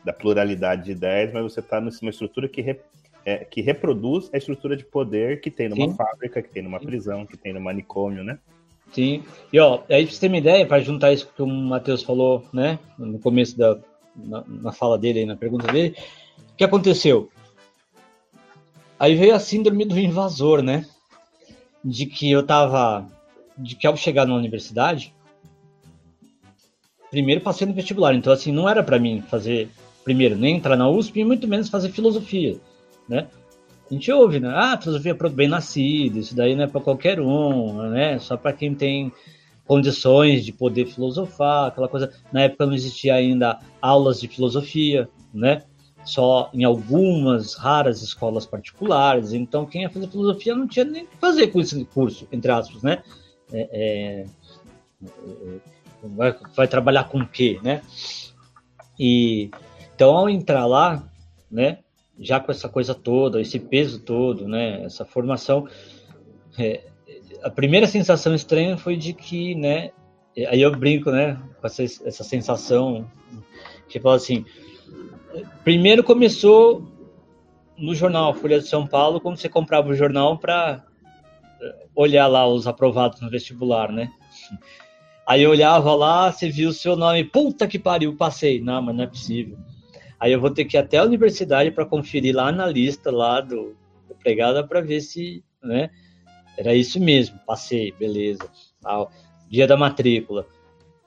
Speaker 3: da pluralidade de ideias, mas você está numa estrutura que, re, é, que reproduz a estrutura de poder que tem numa Sim. fábrica, que tem numa prisão, que tem no manicômio, né?
Speaker 4: Sim. E ó, aí pra você ter uma ideia, para juntar isso que o Matheus falou, né, no começo da na, na fala dele, aí, na pergunta dele, o que aconteceu? Aí veio a síndrome do invasor, né? De que eu tava. De que ao chegar na universidade, primeiro passei no vestibular. Então, assim, não era para mim fazer, primeiro, nem entrar na USP e muito menos fazer filosofia, né? A gente ouve, né? Ah, filosofia para bem nascido, isso daí não é para qualquer um, né? Só para quem tem condições de poder filosofar, aquela coisa. Na época não existia ainda aulas de filosofia, né? Só em algumas raras escolas particulares. Então, quem ia fazer filosofia não tinha nem que fazer com esse curso, entre aspas, né? É, é, é vai, vai, trabalhar com o quê, né? E então, ao entrar lá, né? já com essa coisa toda, esse peso todo, né, essa formação, é, a primeira sensação estranha foi de que, né, aí eu brinco, né, com essa, essa sensação, tipo assim, primeiro começou no jornal Folha de São Paulo, como você comprava o jornal para é, olhar lá os aprovados no vestibular, né? Aí eu olhava lá, você viu o seu nome, puta que pariu, passei. Não, mas não é possível. Aí eu vou ter que ir até a universidade para conferir lá na lista lá do, do para ver se, né? Era isso mesmo, passei, beleza. Dia da matrícula.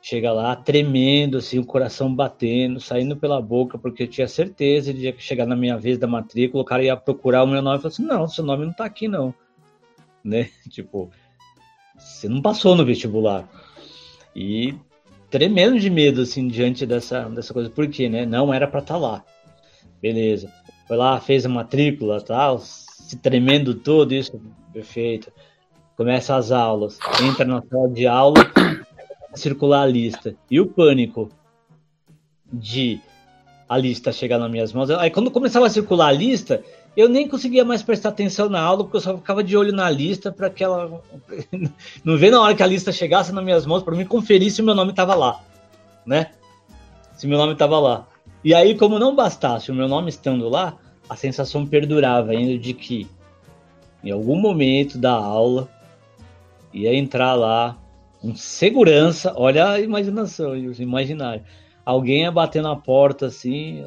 Speaker 4: Chega lá tremendo, assim, o coração batendo, saindo pela boca, porque eu tinha certeza de que chegar na minha vez da matrícula, o cara ia procurar o meu nome e falar assim: não, seu nome não tá aqui, não. Né? Tipo, você não passou no vestibular. E tremendo de medo, assim, diante dessa, dessa coisa. Por quê, né? Não era para estar tá lá. Beleza. Foi lá, fez a matrícula, tal, se tremendo todo, isso, perfeito. Começa as aulas, entra na sala de aula, circular a lista. E o pânico de a lista chegar nas minhas mãos. Aí quando começava a circular a lista, eu nem conseguia mais prestar atenção na aula, porque eu só ficava de olho na lista para que ela. Não vê na hora que a lista chegasse nas minhas mãos para mim conferir se o meu nome estava lá, né? Se meu nome estava lá. E aí, como não bastasse o meu nome estando lá, a sensação perdurava ainda de que em algum momento da aula ia entrar lá um segurança, olha a imaginação, o imaginário. Alguém ia bater na porta assim,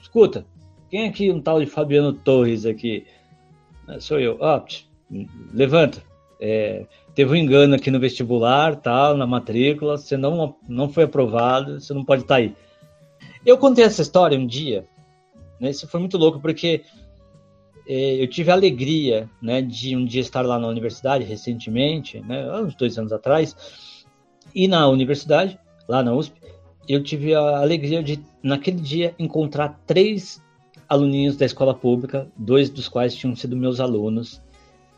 Speaker 4: escuta, quem é aqui um tal de Fabiano Torres aqui? Ah, sou eu. Ah, levanta. É, teve um engano aqui no vestibular, tal, na matrícula, você não, não foi aprovado, você não pode estar tá aí. Eu contei essa história um dia, né, isso foi muito louco, porque é, eu tive a alegria né, de um dia estar lá na universidade, recentemente, né, uns dois anos atrás, e na universidade, lá na USP, eu tive a alegria de, naquele dia, encontrar três aluninhos da escola pública, dois dos quais tinham sido meus alunos.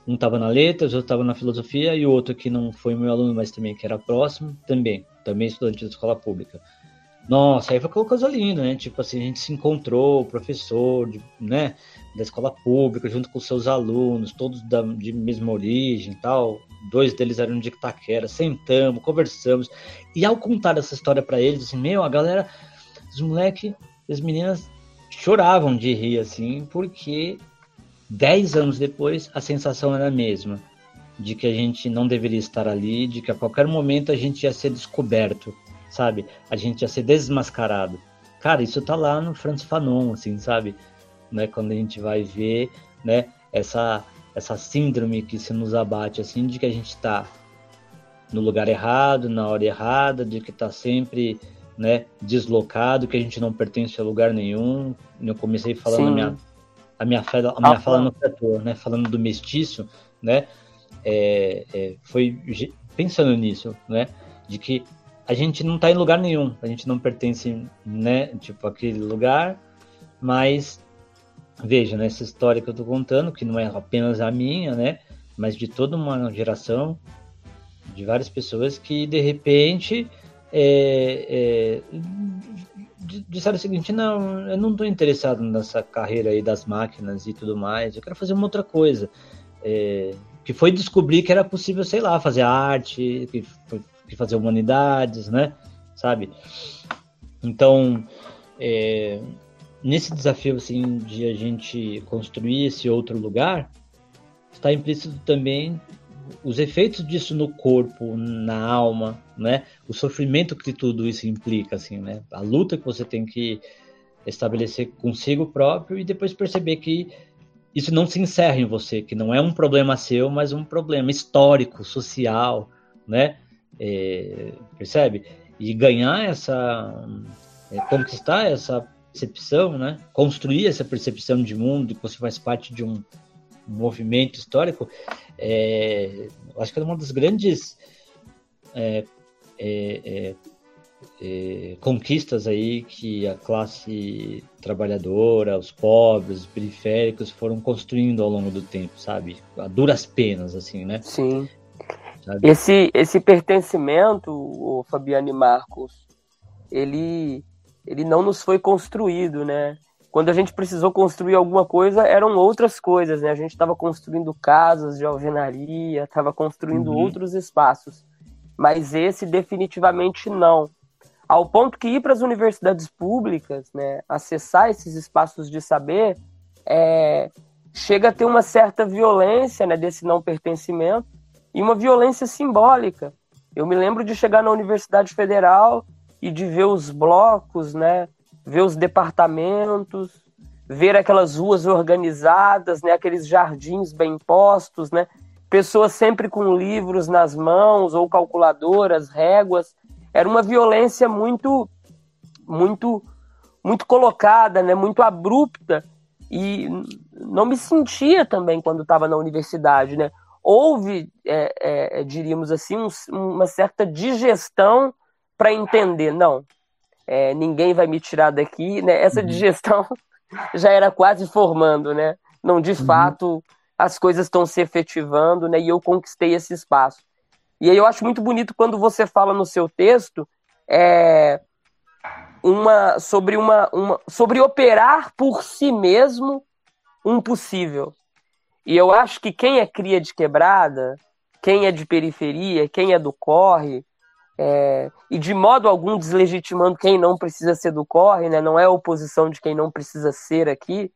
Speaker 4: Um estava na letras, outro estava na filosofia, e o outro que não foi meu aluno, mas também que era próximo, também, também estudante da escola pública. Nossa, aí foi aquela coisa linda, né? Tipo assim, a gente se encontrou, o professor, de, né, da escola pública, junto com seus alunos, todos da, de mesma origem tal. Dois deles eram de Itaquera, sentamos, conversamos. E ao contar essa história para eles, assim, meu, a galera, os moleques, as meninas choravam de rir, assim, porque dez anos depois a sensação era a mesma. De que a gente não deveria estar ali, de que a qualquer momento a gente ia ser descoberto, sabe? A gente ia ser desmascarado. Cara, isso tá lá no Franz Fanon, assim, sabe? Né? Quando a gente vai ver, né? Essa, essa síndrome que se nos abate, assim, de que a gente tá no lugar errado, na hora errada, de que tá sempre né, deslocado, que a gente não pertence a lugar nenhum. Eu comecei falando a minha, a minha fala, a minha ah, fala no setor, né, falando do mestiço, né, é, é, foi pensando nisso, né, de que a gente não está em lugar nenhum, a gente não pertence, né, tipo aquele lugar, mas veja, nessa né, história que eu estou contando, que não é apenas a minha, né, mas de toda uma geração de várias pessoas que de repente é, é, disseram o seguinte: não, eu não estou interessado nessa carreira aí das máquinas e tudo mais, eu quero fazer uma outra coisa. É, que foi descobrir que era possível, sei lá, fazer arte, que, que fazer humanidades, né? Sabe? Então, é, nesse desafio assim de a gente construir esse outro lugar, está implícito também os efeitos disso no corpo, na alma, né? O sofrimento que tudo isso implica, assim, né? A luta que você tem que estabelecer consigo próprio e depois perceber que isso não se encerra em você, que não é um problema seu, mas um problema histórico, social, né? É, percebe? E ganhar essa, é, conquistar essa percepção, né? Construir essa percepção de mundo, que você faz parte de um movimento histórico, é, acho que é uma das grandes é, é, é, conquistas aí que a classe trabalhadora, os pobres, os periféricos foram construindo ao longo do tempo, sabe? A duras penas, assim, né?
Speaker 2: Sim. Sabe? Esse, esse pertencimento, o Fabiano e Marcos, ele, ele não nos foi construído, né? Quando a gente precisou construir alguma coisa, eram outras coisas, né? A gente estava construindo casas de alvenaria, estava construindo uhum. outros espaços. Mas esse definitivamente não. Ao ponto que ir para as universidades públicas, né, acessar esses espaços de saber, é, chega a ter uma certa violência né, desse não pertencimento e uma violência simbólica. Eu me lembro de chegar na Universidade Federal e de ver os blocos, né, ver os departamentos, ver aquelas ruas organizadas, né, aqueles jardins bem postos, né, pessoas sempre com livros nas mãos ou calculadoras, réguas. Era uma violência muito, muito, muito colocada, né, muito abrupta e não me sentia também quando estava na universidade, né? Houve, é, é, diríamos assim, um, uma certa digestão para entender, não, é, ninguém vai me tirar daqui, né? Essa uhum. digestão já era quase formando, né? Não, de uhum. fato, as coisas estão se efetivando, né? E eu conquistei esse espaço. E aí eu acho muito bonito quando você fala no seu texto é, uma, sobre, uma, uma, sobre operar por si mesmo um possível. E eu acho que quem é cria de quebrada, quem é de periferia, quem é do corre, é, e de modo algum deslegitimando quem não precisa ser do corre, né? não é oposição de quem não precisa ser aqui,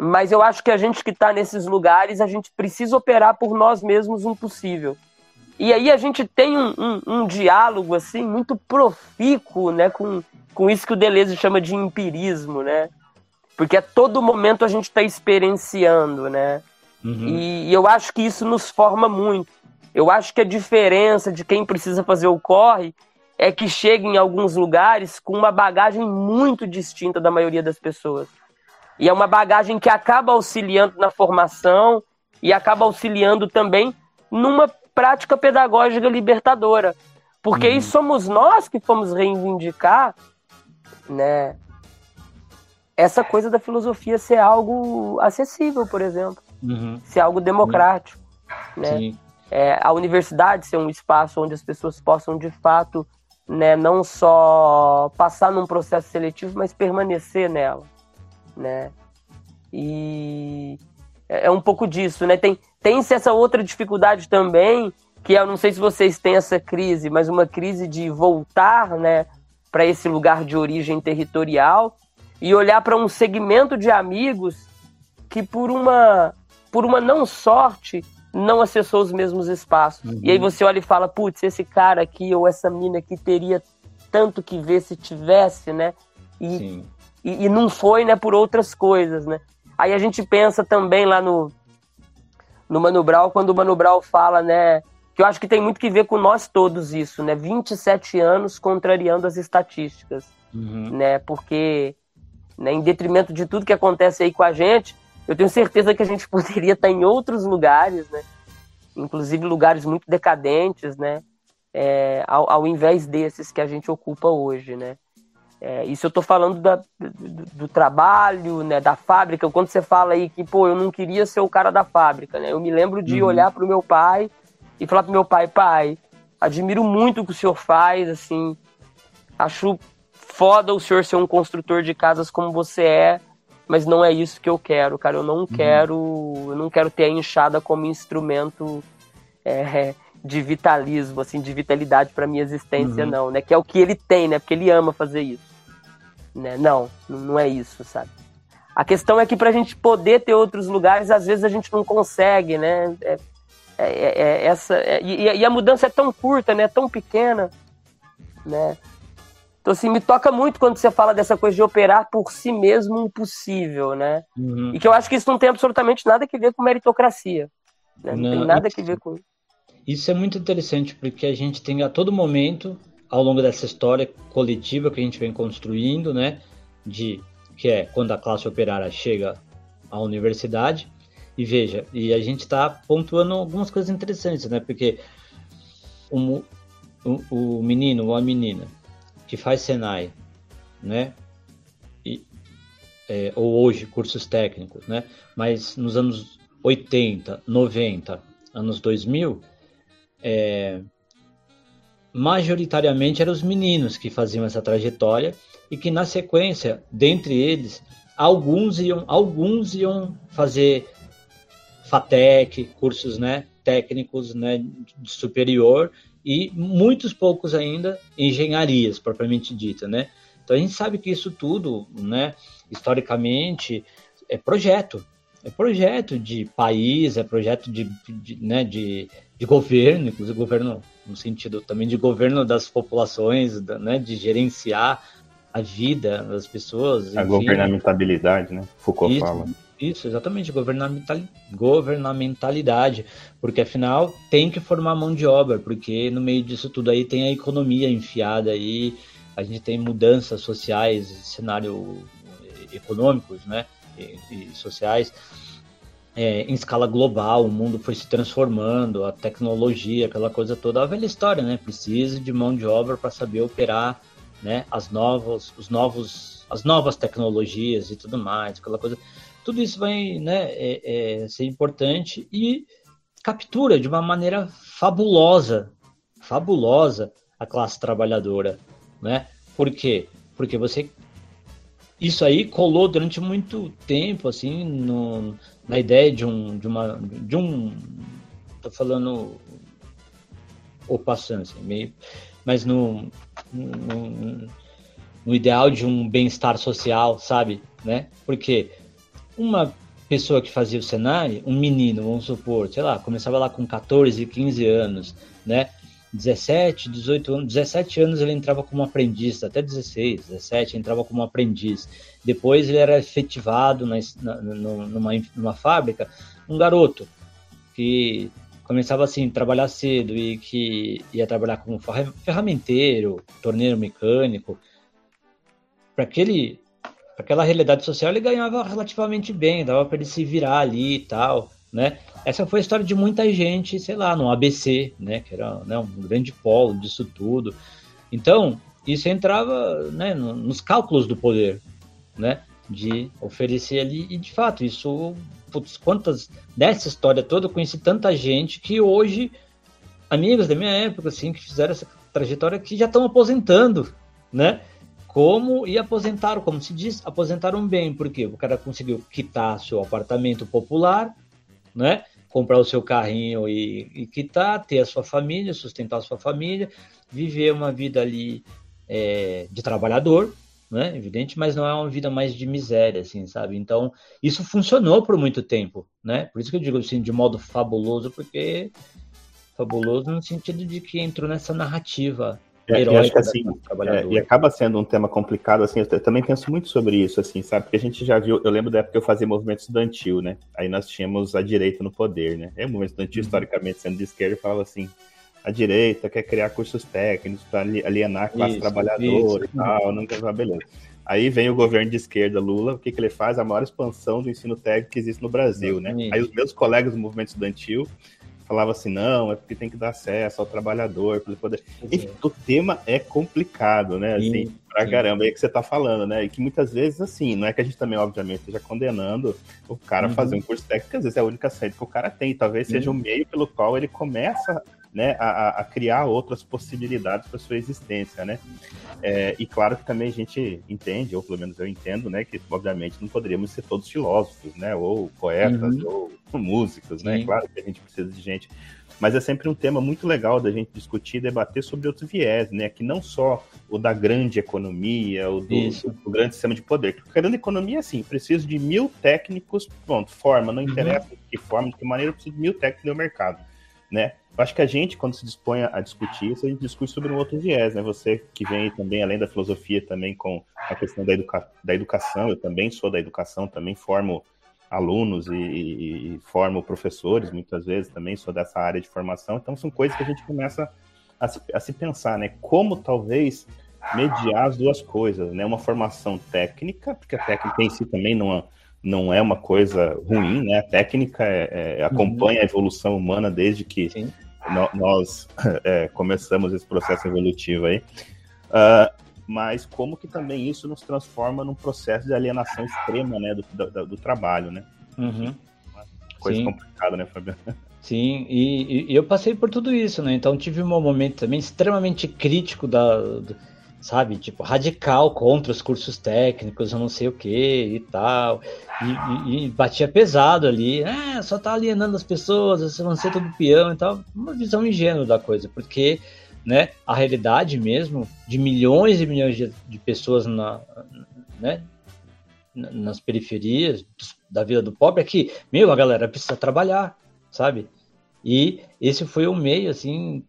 Speaker 2: mas eu acho que a gente que está nesses lugares, a gente precisa operar por nós mesmos um possível. E aí a gente tem um, um, um diálogo assim muito profícuo né? com, com isso que o Deleuze chama de empirismo, né? porque a todo momento a gente está experienciando, né? Uhum. E, e eu acho que isso nos forma muito. Eu acho que a diferença de quem precisa fazer o corre é que chega em alguns lugares com uma bagagem muito distinta da maioria das pessoas. E é uma bagagem que acaba auxiliando na formação e acaba auxiliando também numa prática pedagógica libertadora. Porque uhum. aí somos nós que fomos reivindicar né, essa coisa da filosofia ser algo acessível, por exemplo. Uhum. Ser algo democrático. Uhum. Né? Sim é, a universidade ser um espaço onde as pessoas possam de fato né, não só passar num processo seletivo, mas permanecer nela, né? E é, é um pouco disso, né? Tem tem essa outra dificuldade também, que eu não sei se vocês têm essa crise, mas uma crise de voltar, né, para esse lugar de origem territorial e olhar para um segmento de amigos que por uma por uma não sorte não acessou os mesmos espaços. Uhum. E aí você olha e fala, putz, esse cara aqui ou essa mina aqui teria tanto que ver se tivesse, né? E, e, e, não foi, né, por outras coisas, né? Aí a gente pensa também lá no, no Mano Brown, quando o Mano Brown fala, né, que eu acho que tem muito que ver com nós todos isso, né? 27 anos contrariando as estatísticas, uhum. né? Porque, né, em detrimento de tudo que acontece aí com a gente, eu tenho certeza que a gente poderia estar em outros lugares, né? Inclusive lugares muito decadentes, né? É, ao, ao, invés desses que a gente ocupa hoje, né? É, isso eu estou falando da, do, do, trabalho, né, da fábrica. Quando você fala aí que, pô, eu não queria ser o cara da fábrica, né? Eu me lembro de uhum. olhar para o meu pai e falar para meu pai, pai, admiro muito o que o senhor faz, assim, acho foda o senhor ser um construtor de casas como você é, mas não é isso que eu quero, cara. Eu não uhum. quero, eu não quero ter a enxada como instrumento é, de vitalismo, assim, de vitalidade para minha existência, uhum. não, né? Que é o que ele tem, né? Porque ele ama fazer isso, né? Não, não é isso, sabe? A questão é que para a gente poder ter outros lugares, às vezes a gente não consegue, né? É, é, é, é essa é, e, e, a mudança é tão curta, né? Tão pequena, né? Então, assim, me toca muito quando você fala dessa coisa de operar por si mesmo impossível, né? Uhum. E que eu acho que isso não tem absolutamente nada a ver com meritocracia. Né? Não, não, tem nada a ver com
Speaker 4: isso. é muito interessante, porque a gente tem a todo momento, ao longo dessa história coletiva que a gente vem construindo, né? De que é quando a classe operária chega à universidade. E veja, e a gente está pontuando algumas coisas interessantes, né? Porque o, o, o menino ou a menina que faz Senai, né? E, é, ou hoje, cursos técnicos, né? Mas nos anos 80, 90, anos 2000, é, majoritariamente eram os meninos que faziam essa trajetória e que na sequência, dentre eles, alguns iam, alguns iam fazer FATEC, cursos né, técnicos né, de superior e muitos poucos ainda engenharias propriamente dita, né? Então a gente sabe que isso tudo, né, historicamente é projeto, é projeto de país, é projeto de, de, né, de, de governo, inclusive governo no sentido também de governo das populações, né, de gerenciar a vida das pessoas.
Speaker 3: A enfim. governamentabilidade, né? Foucault
Speaker 4: isso,
Speaker 3: fala.
Speaker 4: Isso, exatamente, governamental, governamentalidade, porque afinal tem que formar mão de obra, porque no meio disso tudo aí tem a economia enfiada aí, a gente tem mudanças sociais, cenário econômicos, né, e, e sociais, é, em escala global, o mundo foi se transformando, a tecnologia, aquela coisa toda, a velha história, né, precisa de mão de obra para saber operar, né, as novas, os novos, as novas tecnologias e tudo mais, aquela coisa tudo isso vai né, é, é, ser importante e captura de uma maneira fabulosa, fabulosa a classe trabalhadora, né? Por quê? Porque você isso aí colou durante muito tempo assim no, na ideia de um de uma de um tô falando ou passando assim, meio mas no, no, no ideal de um bem-estar social, sabe, né? Porque uma pessoa que fazia o cenário, um menino, vamos supor, sei lá, começava lá com 14, 15 anos, né? 17, 18 anos, 17 anos ele entrava como aprendiz, até 16, 17 entrava como aprendiz. Depois ele era efetivado na, na, numa, numa fábrica, um garoto que começava assim, trabalhar cedo e que ia trabalhar como ferramenteiro, torneiro mecânico. Para aquele aquela realidade social ele ganhava relativamente bem, dava para ele se virar ali e tal, né? Essa foi a história de muita gente, sei lá, no ABC, né? Que era né, um grande polo disso tudo. Então, isso entrava né, nos cálculos do poder, né? De oferecer ali, e de fato, isso, putz, quantas, dessa história toda, eu conheci tanta gente que hoje, amigos da minha época, assim, que fizeram essa trajetória que já estão aposentando, né? Como e aposentaram, como se diz, aposentaram bem, porque o cara conseguiu quitar seu apartamento popular, né? Comprar o seu carrinho e, e quitar, ter a sua família, sustentar a sua família, viver uma vida ali é, de trabalhador, né? Evidente, mas não é uma vida mais de miséria, assim, sabe? Então, isso funcionou por muito tempo, né? Por isso que eu digo assim, de modo fabuloso, porque fabuloso no sentido de que entrou nessa narrativa
Speaker 3: é, eu acho que assim, é, e acaba sendo um tema complicado, assim, eu também penso muito sobre isso, assim, sabe? Porque a gente já viu, eu lembro da época que eu fazia movimento estudantil, né? Aí nós tínhamos a direita no poder, né? É, o movimento estudantil, uhum. historicamente, sendo de esquerda, falava assim, a direita quer criar cursos técnicos para alienar a classe isso, trabalhadora isso. e tal, nunca vai, beleza. Aí vem o governo de esquerda, Lula, o que, que ele faz? A maior expansão do ensino técnico que existe no Brasil, né? Aí os meus colegas do movimento estudantil falava assim, não, é porque tem que dar acesso ao trabalhador para poder. Enfim, o tema é complicado, né? Assim, sim, pra sim. caramba, é que você tá falando, né? E que muitas vezes, assim, não é que a gente também, obviamente, esteja condenando o cara uhum. fazer um curso técnico, às vezes é a única saída que o cara tem, talvez uhum. seja o meio pelo qual ele começa né, a, a, criar outras possibilidades para sua existência, né? É, e claro que também a gente entende, ou pelo menos eu entendo, né, que obviamente não poderíamos ser todos filósofos, né, ou poetas, uhum. ou músicos, né? Sim. Claro que a gente precisa de gente, mas é sempre um tema muito legal da gente discutir debater sobre outros viés, né? Que não só o da grande economia, o do, do, do grande sistema de poder. Porque a grande economia, assim, preciso de mil técnicos, pronto, forma, não uhum. interessa uhum. de que forma, de que maneira, eu preciso de mil técnicos no mercado né? Acho que a gente, quando se dispõe a discutir isso, a gente discute sobre um outro viés, né? Você que vem também, além da filosofia, também com a questão da, educa da educação, eu também sou da educação, também formo alunos e, e, e, formo professores, muitas vezes também sou dessa área de formação, então são coisas que a gente começa a se, a se pensar, né? Como talvez mediar as duas coisas, né? Uma formação técnica, porque a técnica em si também não, não é uma coisa ruim, né? A técnica é, é, acompanha a evolução humana desde que no, nós é, começamos esse processo evolutivo aí. Uh, mas como que também isso nos transforma num processo de alienação extrema, né, do, do, do trabalho, né?
Speaker 4: Uhum.
Speaker 3: Coisa Sim. complicada, né, Fabiano?
Speaker 4: Sim, e, e, eu passei por tudo isso, né? Então tive um momento também extremamente crítico da, do, sabe, tipo, radical contra os cursos técnicos, eu não sei o que e tal. E, e, e, batia pesado ali, é, só tá alienando as pessoas, você vão ser todo peão e tal. Uma visão ingênua da coisa, porque né, a realidade mesmo de milhões e milhões de, de pessoas na, né, nas periferias da vida do pobre é que, meu, a galera precisa trabalhar, sabe? E esse foi o meio, assim,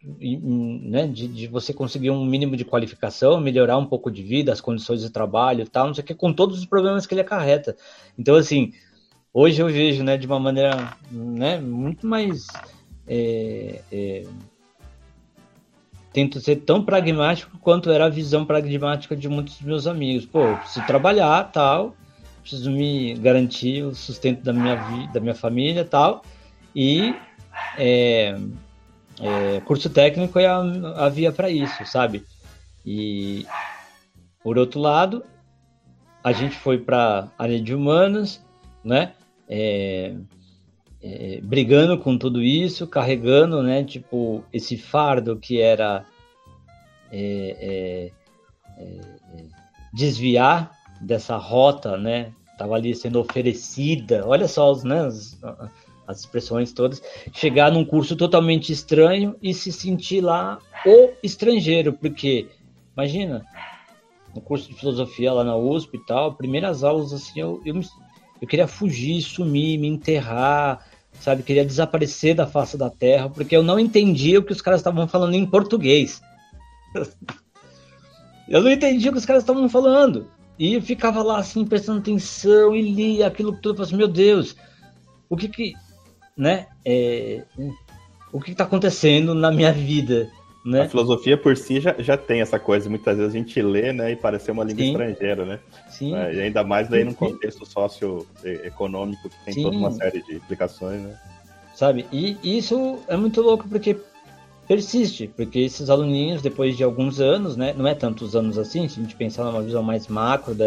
Speaker 4: né, de, de, você conseguir um mínimo de qualificação, melhorar um pouco de vida, as condições de trabalho e tal, não sei o que, com todos os problemas que ele acarreta. Então, assim, hoje eu vejo, né, de uma maneira, né, muito mais... É, é, tento ser tão pragmático quanto era a visão pragmática de muitos dos meus amigos. Pô, preciso trabalhar, tal, preciso me garantir o sustento da minha vida, da minha família, tal, e é, é, curso técnico é a, a via para isso, sabe? E por outro lado, a gente foi para área de humanas, né? É, é, brigando com tudo isso, carregando, né? Tipo esse fardo que era é, é, é, desviar dessa rota, né? Tava ali sendo oferecida. Olha só os, né? As, as expressões todas, chegar num curso totalmente estranho e se sentir lá o estrangeiro, porque imagina, no curso de filosofia lá na USP e tal, primeiras aulas assim, eu, eu, me, eu queria fugir, sumir, me enterrar, sabe, queria desaparecer da face da terra, porque eu não entendia o que os caras estavam falando em português. eu não entendia o que os caras estavam falando. E eu ficava lá assim, prestando atenção e lia aquilo tudo, eu falava assim, meu Deus, o que que né? É, o que está acontecendo na minha vida, né?
Speaker 3: A filosofia por si já, já tem essa coisa, muitas vezes a gente lê, né, e parece uma língua Sim. estrangeira, né?
Speaker 4: Sim.
Speaker 3: É, e ainda mais daí num contexto socioeconômico que tem Sim. toda uma série de implicações, né?
Speaker 4: Sabe? E isso é muito louco porque persiste, porque esses aluninhos, depois de alguns anos, né, não é tantos anos assim, se a gente pensar numa visão mais macro da,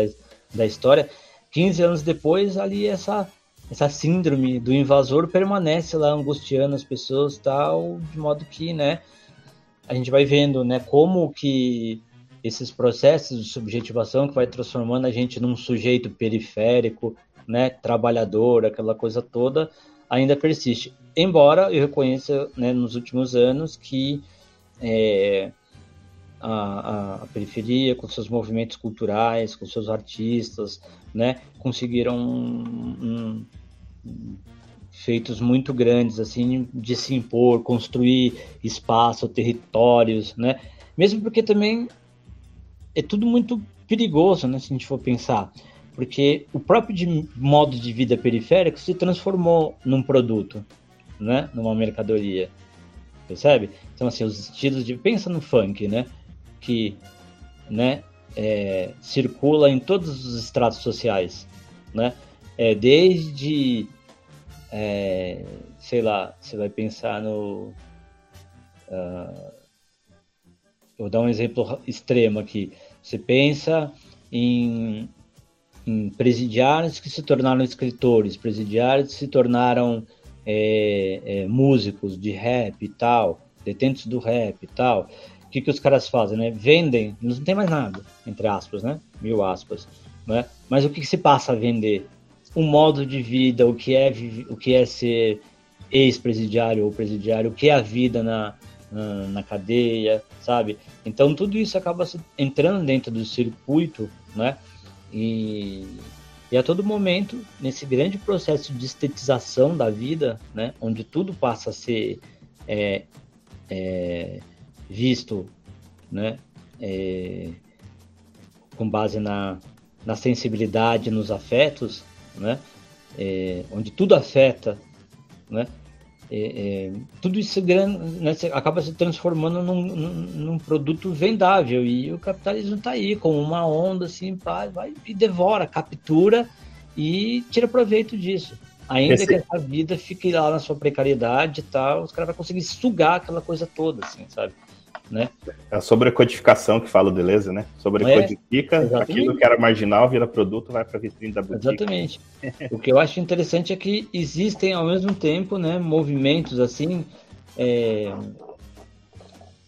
Speaker 4: da história, 15 anos depois, ali essa essa síndrome do invasor permanece lá angustiando as pessoas tal, de modo que, né, a gente vai vendo, né, como que esses processos de subjetivação que vai transformando a gente num sujeito periférico, né, trabalhador, aquela coisa toda, ainda persiste. Embora eu reconheça, né, nos últimos anos que é, a, a, periferia, com seus movimentos culturais, com seus artistas, né, conseguiram um, um, feitos muito grandes, assim, de se impor, construir espaço, territórios, né, mesmo porque também é tudo muito perigoso, né, se a gente for pensar, porque o próprio de, modo de vida periférico se transformou num produto, né, numa mercadoria, percebe? Então, assim, os estilos de... Pensa no funk, né? Que né, é, circula em todos os estratos sociais, né? É, desde, é, sei lá, você vai pensar no... Uh, vou dar um exemplo extremo aqui. Você pensa em, em presidiários que se tornaram escritores, presidiários que se tornaram é, é, músicos de rap e tal, detentos do rap e tal que, que os caras fazem, né? Vendem, não tem mais nada, entre aspas, né? Mil aspas, né? Mas o que, que se passa a vender? Um modo de vida, o que é, o que é ser ex-presidiário ou presidiário, o que é a vida na, na, na cadeia, sabe? Então tudo isso acaba entrando dentro do circuito, né? E, e a todo momento, nesse grande processo de estetização da vida, né? Onde tudo passa a ser é, é visto né, é, com base na, na sensibilidade, nos afetos, né, é, onde tudo afeta, né, é, é, tudo isso né, acaba se transformando num, num, num, produto vendável e o capitalismo está aí com uma onda assim, vai, vai e devora, captura e tira proveito disso. Ainda Esse... que essa vida fique lá na sua precariedade e tal, os caras vão conseguir sugar aquela coisa toda, assim, sabe? Né?
Speaker 3: É a sobrecodificação que fala o Deleuze, né? Sobrecodifica, é, aquilo que era marginal vira produto, vai para a vitrine da boutique.
Speaker 4: Exatamente. o que eu acho interessante é que existem ao mesmo tempo, né, movimentos assim, é,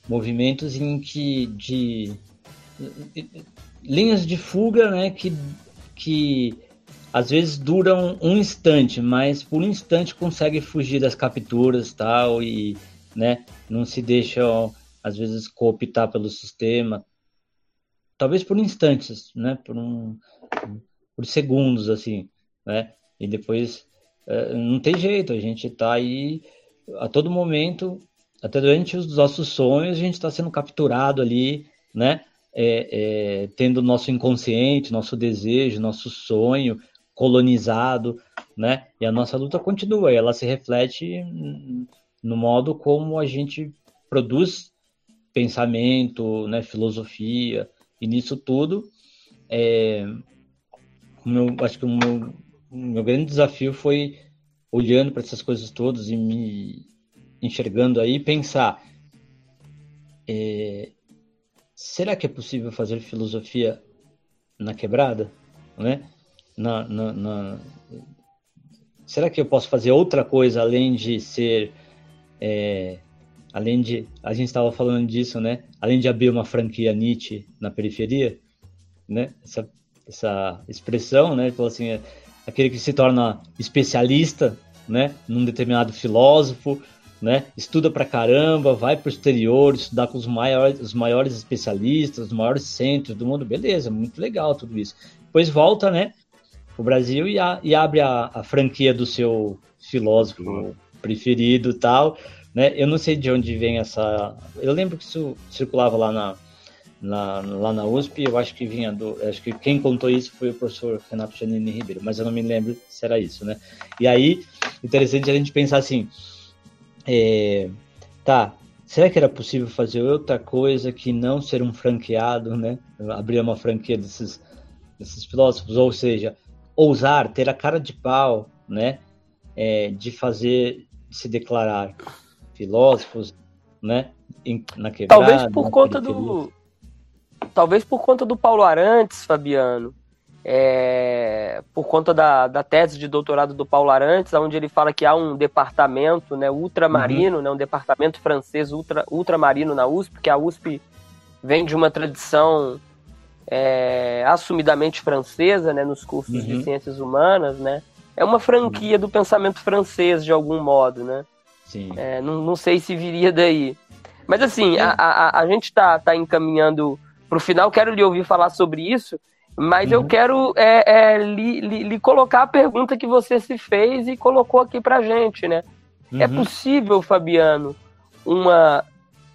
Speaker 4: movimentos em que de linhas de fuga, né, que que às vezes duram um instante, mas por um instante consegue fugir das capturas tal e né, não se deixam às vezes cooptar pelo sistema, talvez por instantes, né, por um por segundos assim, né, e depois é, não tem jeito, a gente está aí a todo momento, até durante os nossos sonhos a gente está sendo capturado ali, né, é, é, tendo nosso inconsciente, nosso desejo, nosso sonho, colonizado, né? E a nossa luta continua, e ela se reflete no modo como a gente produz pensamento, né, filosofia, e nisso tudo, é, meu, acho que o meu, meu grande desafio foi olhando para essas coisas todas e me enxergando aí, pensar, é, será que é possível fazer filosofia na quebrada, né? na, na, na... Será que eu posso fazer outra coisa além de ser. É, além de. A gente estava falando disso, né? Além de abrir uma franquia Nietzsche na periferia, né? Essa, essa expressão, né? Então, assim, é aquele que se torna especialista, né? Num determinado filósofo, né? Estuda pra caramba, vai pro exterior, estudar com os maiores, os maiores especialistas, os maiores centros do mundo, beleza, muito legal tudo isso. Depois volta, né? o Brasil e, a, e abre a, a, franquia do seu filósofo uhum. preferido tal. Né? Eu não sei de onde vem essa. Eu lembro que isso circulava lá na, na, lá na USP, eu acho que vinha do. Acho que quem contou isso foi o professor Renato Janine Ribeiro, mas eu não me lembro se era isso, né? E aí, interessante a gente pensar assim. É, tá, será que era possível fazer outra coisa que não ser um franqueado, né? Abrir uma franquia desses, desses filósofos, ou seja, ousar, ter a cara de pau, né, é, de fazer, de se declarar filósofos, né, na quebrada.
Speaker 2: Talvez por conta do, talvez por conta do Paulo Arantes, Fabiano, é, por conta da, da tese de doutorado do Paulo Arantes, onde ele fala que há um departamento né, ultramarino, uhum. né, um departamento francês ultra, ultramarino na USP, que a USP vem de uma tradição é, assumidamente francesa, né, nos cursos uhum. de ciências humanas, né? É uma franquia uhum. do pensamento francês, de algum modo, né? Sim. É, não, não sei se viria daí. Mas assim, a, a, a gente está tá encaminhando para o final, quero lhe ouvir falar sobre isso, mas uhum. eu quero é, é, lhe, lhe, lhe, colocar a pergunta que você se fez e colocou aqui para gente, né? É uhum. possível, Fabiano, uma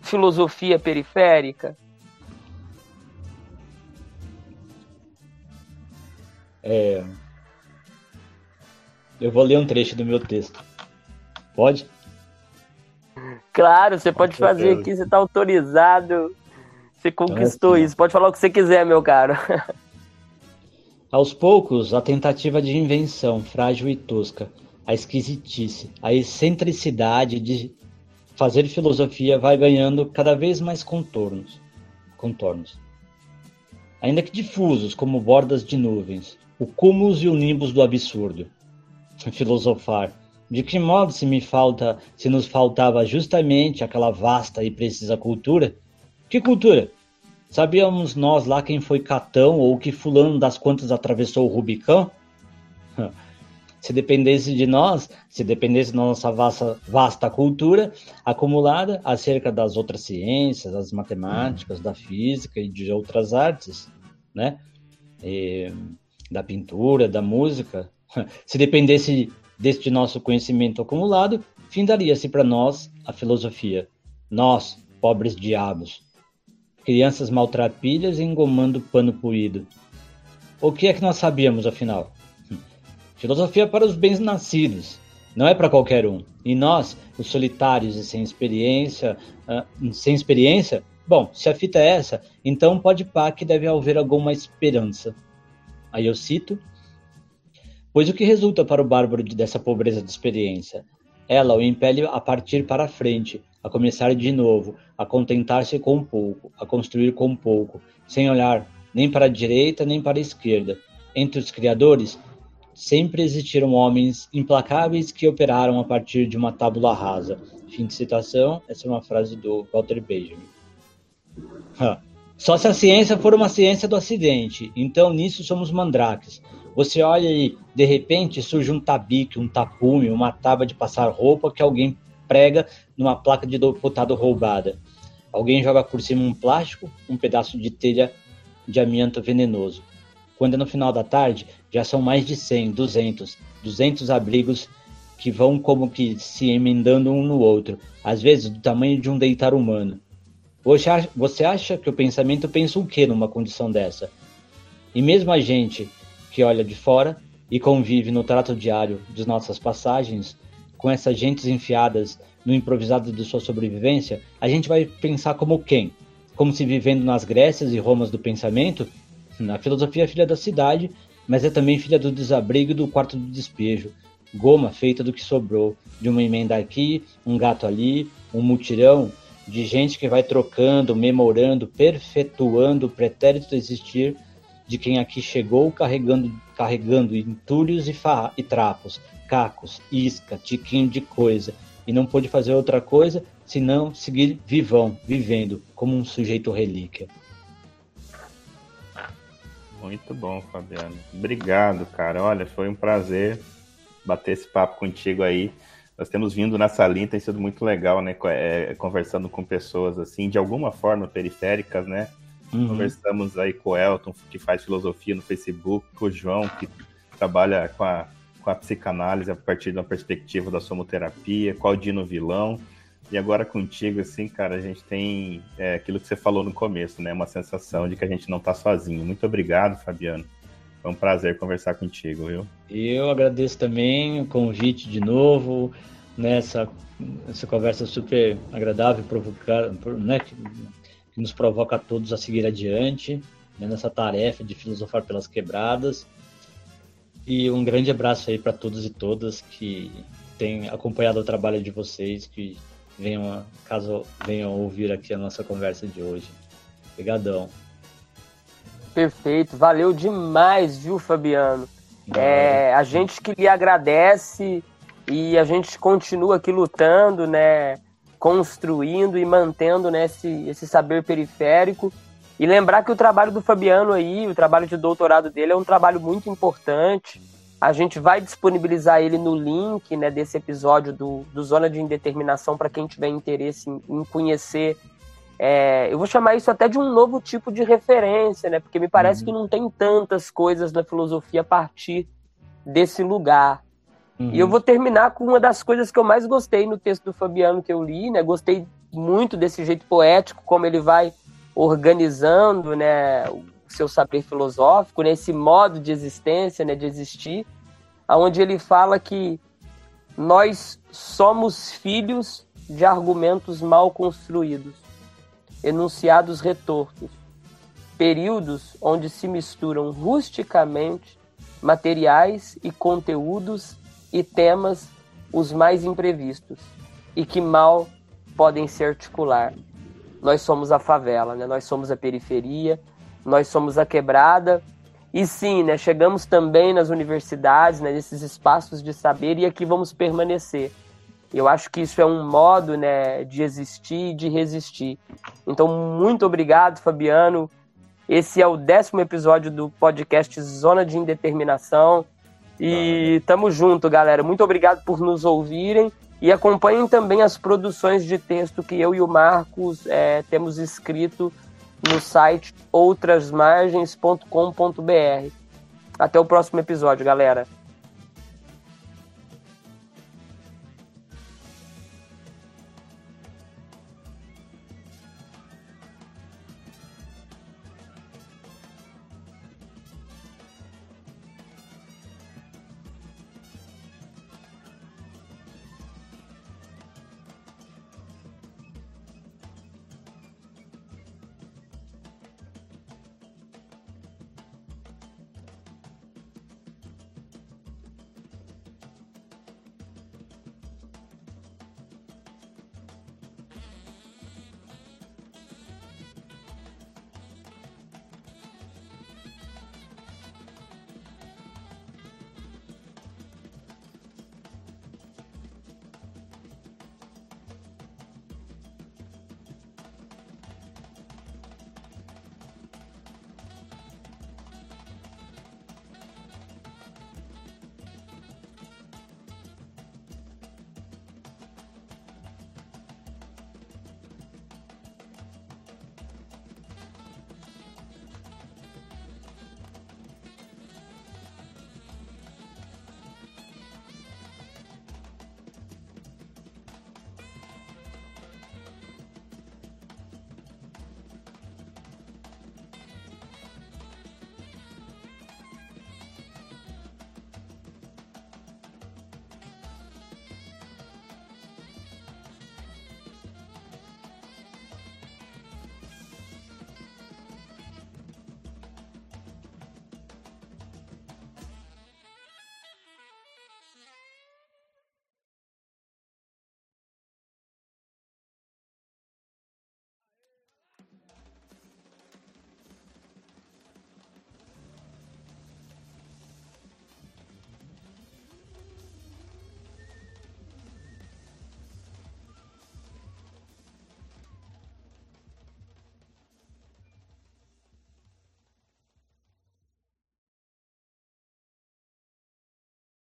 Speaker 2: filosofia periférica?
Speaker 4: É... Eu vou ler um trecho do meu texto. Pode?
Speaker 2: Claro, você pode fazer aqui, você está autorizado. Você conquistou isso. Pode falar o que você quiser, meu caro.
Speaker 4: Aos poucos, a tentativa de invenção, frágil e tosca, a esquisitice, a excentricidade de fazer filosofia vai ganhando cada vez mais contornos. contornos. Ainda que difusos, como bordas de nuvens, o cúmulos e o nimbus do absurdo. Filosofar. De que modo se me falta, se nos faltava justamente aquela vasta e precisa cultura? Que cultura? Sabíamos nós lá quem foi Catão ou que fulano das quantas atravessou o Rubicão? Se dependesse de nós, se dependesse da nossa vasta, vasta cultura acumulada acerca das outras ciências, das matemáticas, da física e de outras artes, né? E, da pintura, da música, se dependesse deste nosso conhecimento acumulado, findaria-se para nós a filosofia. Nós, pobres diabos. Crianças maltrapilhas engomando pano poído. O que é que nós sabíamos, afinal? Filosofia para os bem-nascidos, não é para qualquer um. E nós, os solitários e sem experiência, uh, sem experiência, bom, se a fita é essa, então pode pá que deve haver alguma esperança. Aí eu cito, pois o que resulta para o bárbaro dessa pobreza de experiência? Ela o impele a partir para a frente, a começar de novo, a contentar-se com pouco, a construir com pouco, sem olhar nem para a direita nem para a esquerda. Entre os criadores, sempre existiram homens implacáveis que operaram a partir de uma tábula rasa. Fim de citação, essa é uma frase do Walter Benjamin. Só se a ciência for uma ciência do acidente, então nisso somos mandrakes. Você olha e, de repente, surge um tabique, um tapume, uma tábua de passar roupa que alguém prega numa placa de deputado roubada. Alguém joga por cima um plástico, um pedaço de telha de amianto venenoso. Quando é no final da tarde, já são mais de 100, 200, 200 abrigos que vão como que se emendando um no outro, às vezes do tamanho de um deitar humano. Você acha que o pensamento pensa o que numa condição dessa? E mesmo a gente que olha de fora e convive no trato diário de nossas passagens com essas gentes enfiadas no improvisado de sua sobrevivência, a gente vai pensar como quem? Como se vivendo nas Grécias e Romas do pensamento? Na filosofia é filha da cidade, mas é também filha do desabrigo e do quarto do despejo. Goma feita do que sobrou, de uma emenda aqui, um gato ali, um mutirão de gente que vai trocando, memorando, perpetuando o pretérito existir de quem aqui chegou carregando, carregando entulhos e, e trapos, cacos, isca, tiquinho de coisa, e não pôde fazer outra coisa senão seguir vivão, vivendo, como um sujeito relíquia.
Speaker 3: Muito bom, Fabiano. Obrigado, cara. Olha, foi um prazer bater esse papo contigo aí. Nós temos vindo nessa linha, tem sido muito legal, né? É, conversando com pessoas assim, de alguma forma periféricas, né? Uhum. Conversamos aí com o Elton, que faz filosofia no Facebook, com o João, que trabalha com a, com a psicanálise a partir da perspectiva da somoterapia, com o Dino Vilão. E agora contigo, assim, cara, a gente tem é, aquilo que você falou no começo, né? Uma sensação de que a gente não tá sozinho. Muito obrigado, Fabiano. Foi um prazer conversar contigo, viu?
Speaker 4: Eu agradeço também o convite de novo, nessa né? essa conversa super agradável, provocar, né? que nos provoca a todos a seguir adiante né, nessa tarefa de filosofar pelas quebradas. E um grande abraço aí para todos e todas que têm acompanhado o trabalho de vocês, que venham, caso venham ouvir aqui a nossa conversa de hoje. Obrigadão.
Speaker 2: Perfeito, valeu demais, viu, Fabiano? É, a gente que lhe agradece e a gente continua aqui lutando, né? construindo e mantendo né, esse, esse saber periférico. E lembrar que o trabalho do Fabiano aí, o trabalho de doutorado dele, é um trabalho muito importante. A gente vai disponibilizar ele no link né, desse episódio do, do Zona de Indeterminação para quem tiver interesse em, em conhecer. É, eu vou chamar isso até de um novo tipo de referência, né? Porque me parece uhum. que não tem tantas coisas na filosofia a partir desse lugar. Uhum. E eu vou terminar com uma das coisas que eu mais gostei no texto do Fabiano que eu li, né? Gostei muito desse jeito poético, como ele vai organizando, né, o seu saber filosófico, nesse né, modo de existência, né, de existir, aonde ele fala que nós somos filhos de argumentos mal construídos, enunciados retortos, períodos onde se misturam rusticamente materiais e conteúdos e temas os mais imprevistos e que mal podem se articular. Nós somos a favela, né? nós somos a periferia, nós somos a quebrada. E sim, né, chegamos também nas universidades, né, nesses espaços de saber, e aqui vamos permanecer. Eu acho que isso é um modo né, de existir e de resistir. Então, muito obrigado, Fabiano. Esse é o décimo episódio do podcast Zona de Indeterminação. E tamo junto, galera. Muito obrigado por nos ouvirem. E acompanhem também as produções de texto que eu e o Marcos é, temos escrito no site outrasmargens.com.br. Até o próximo episódio, galera.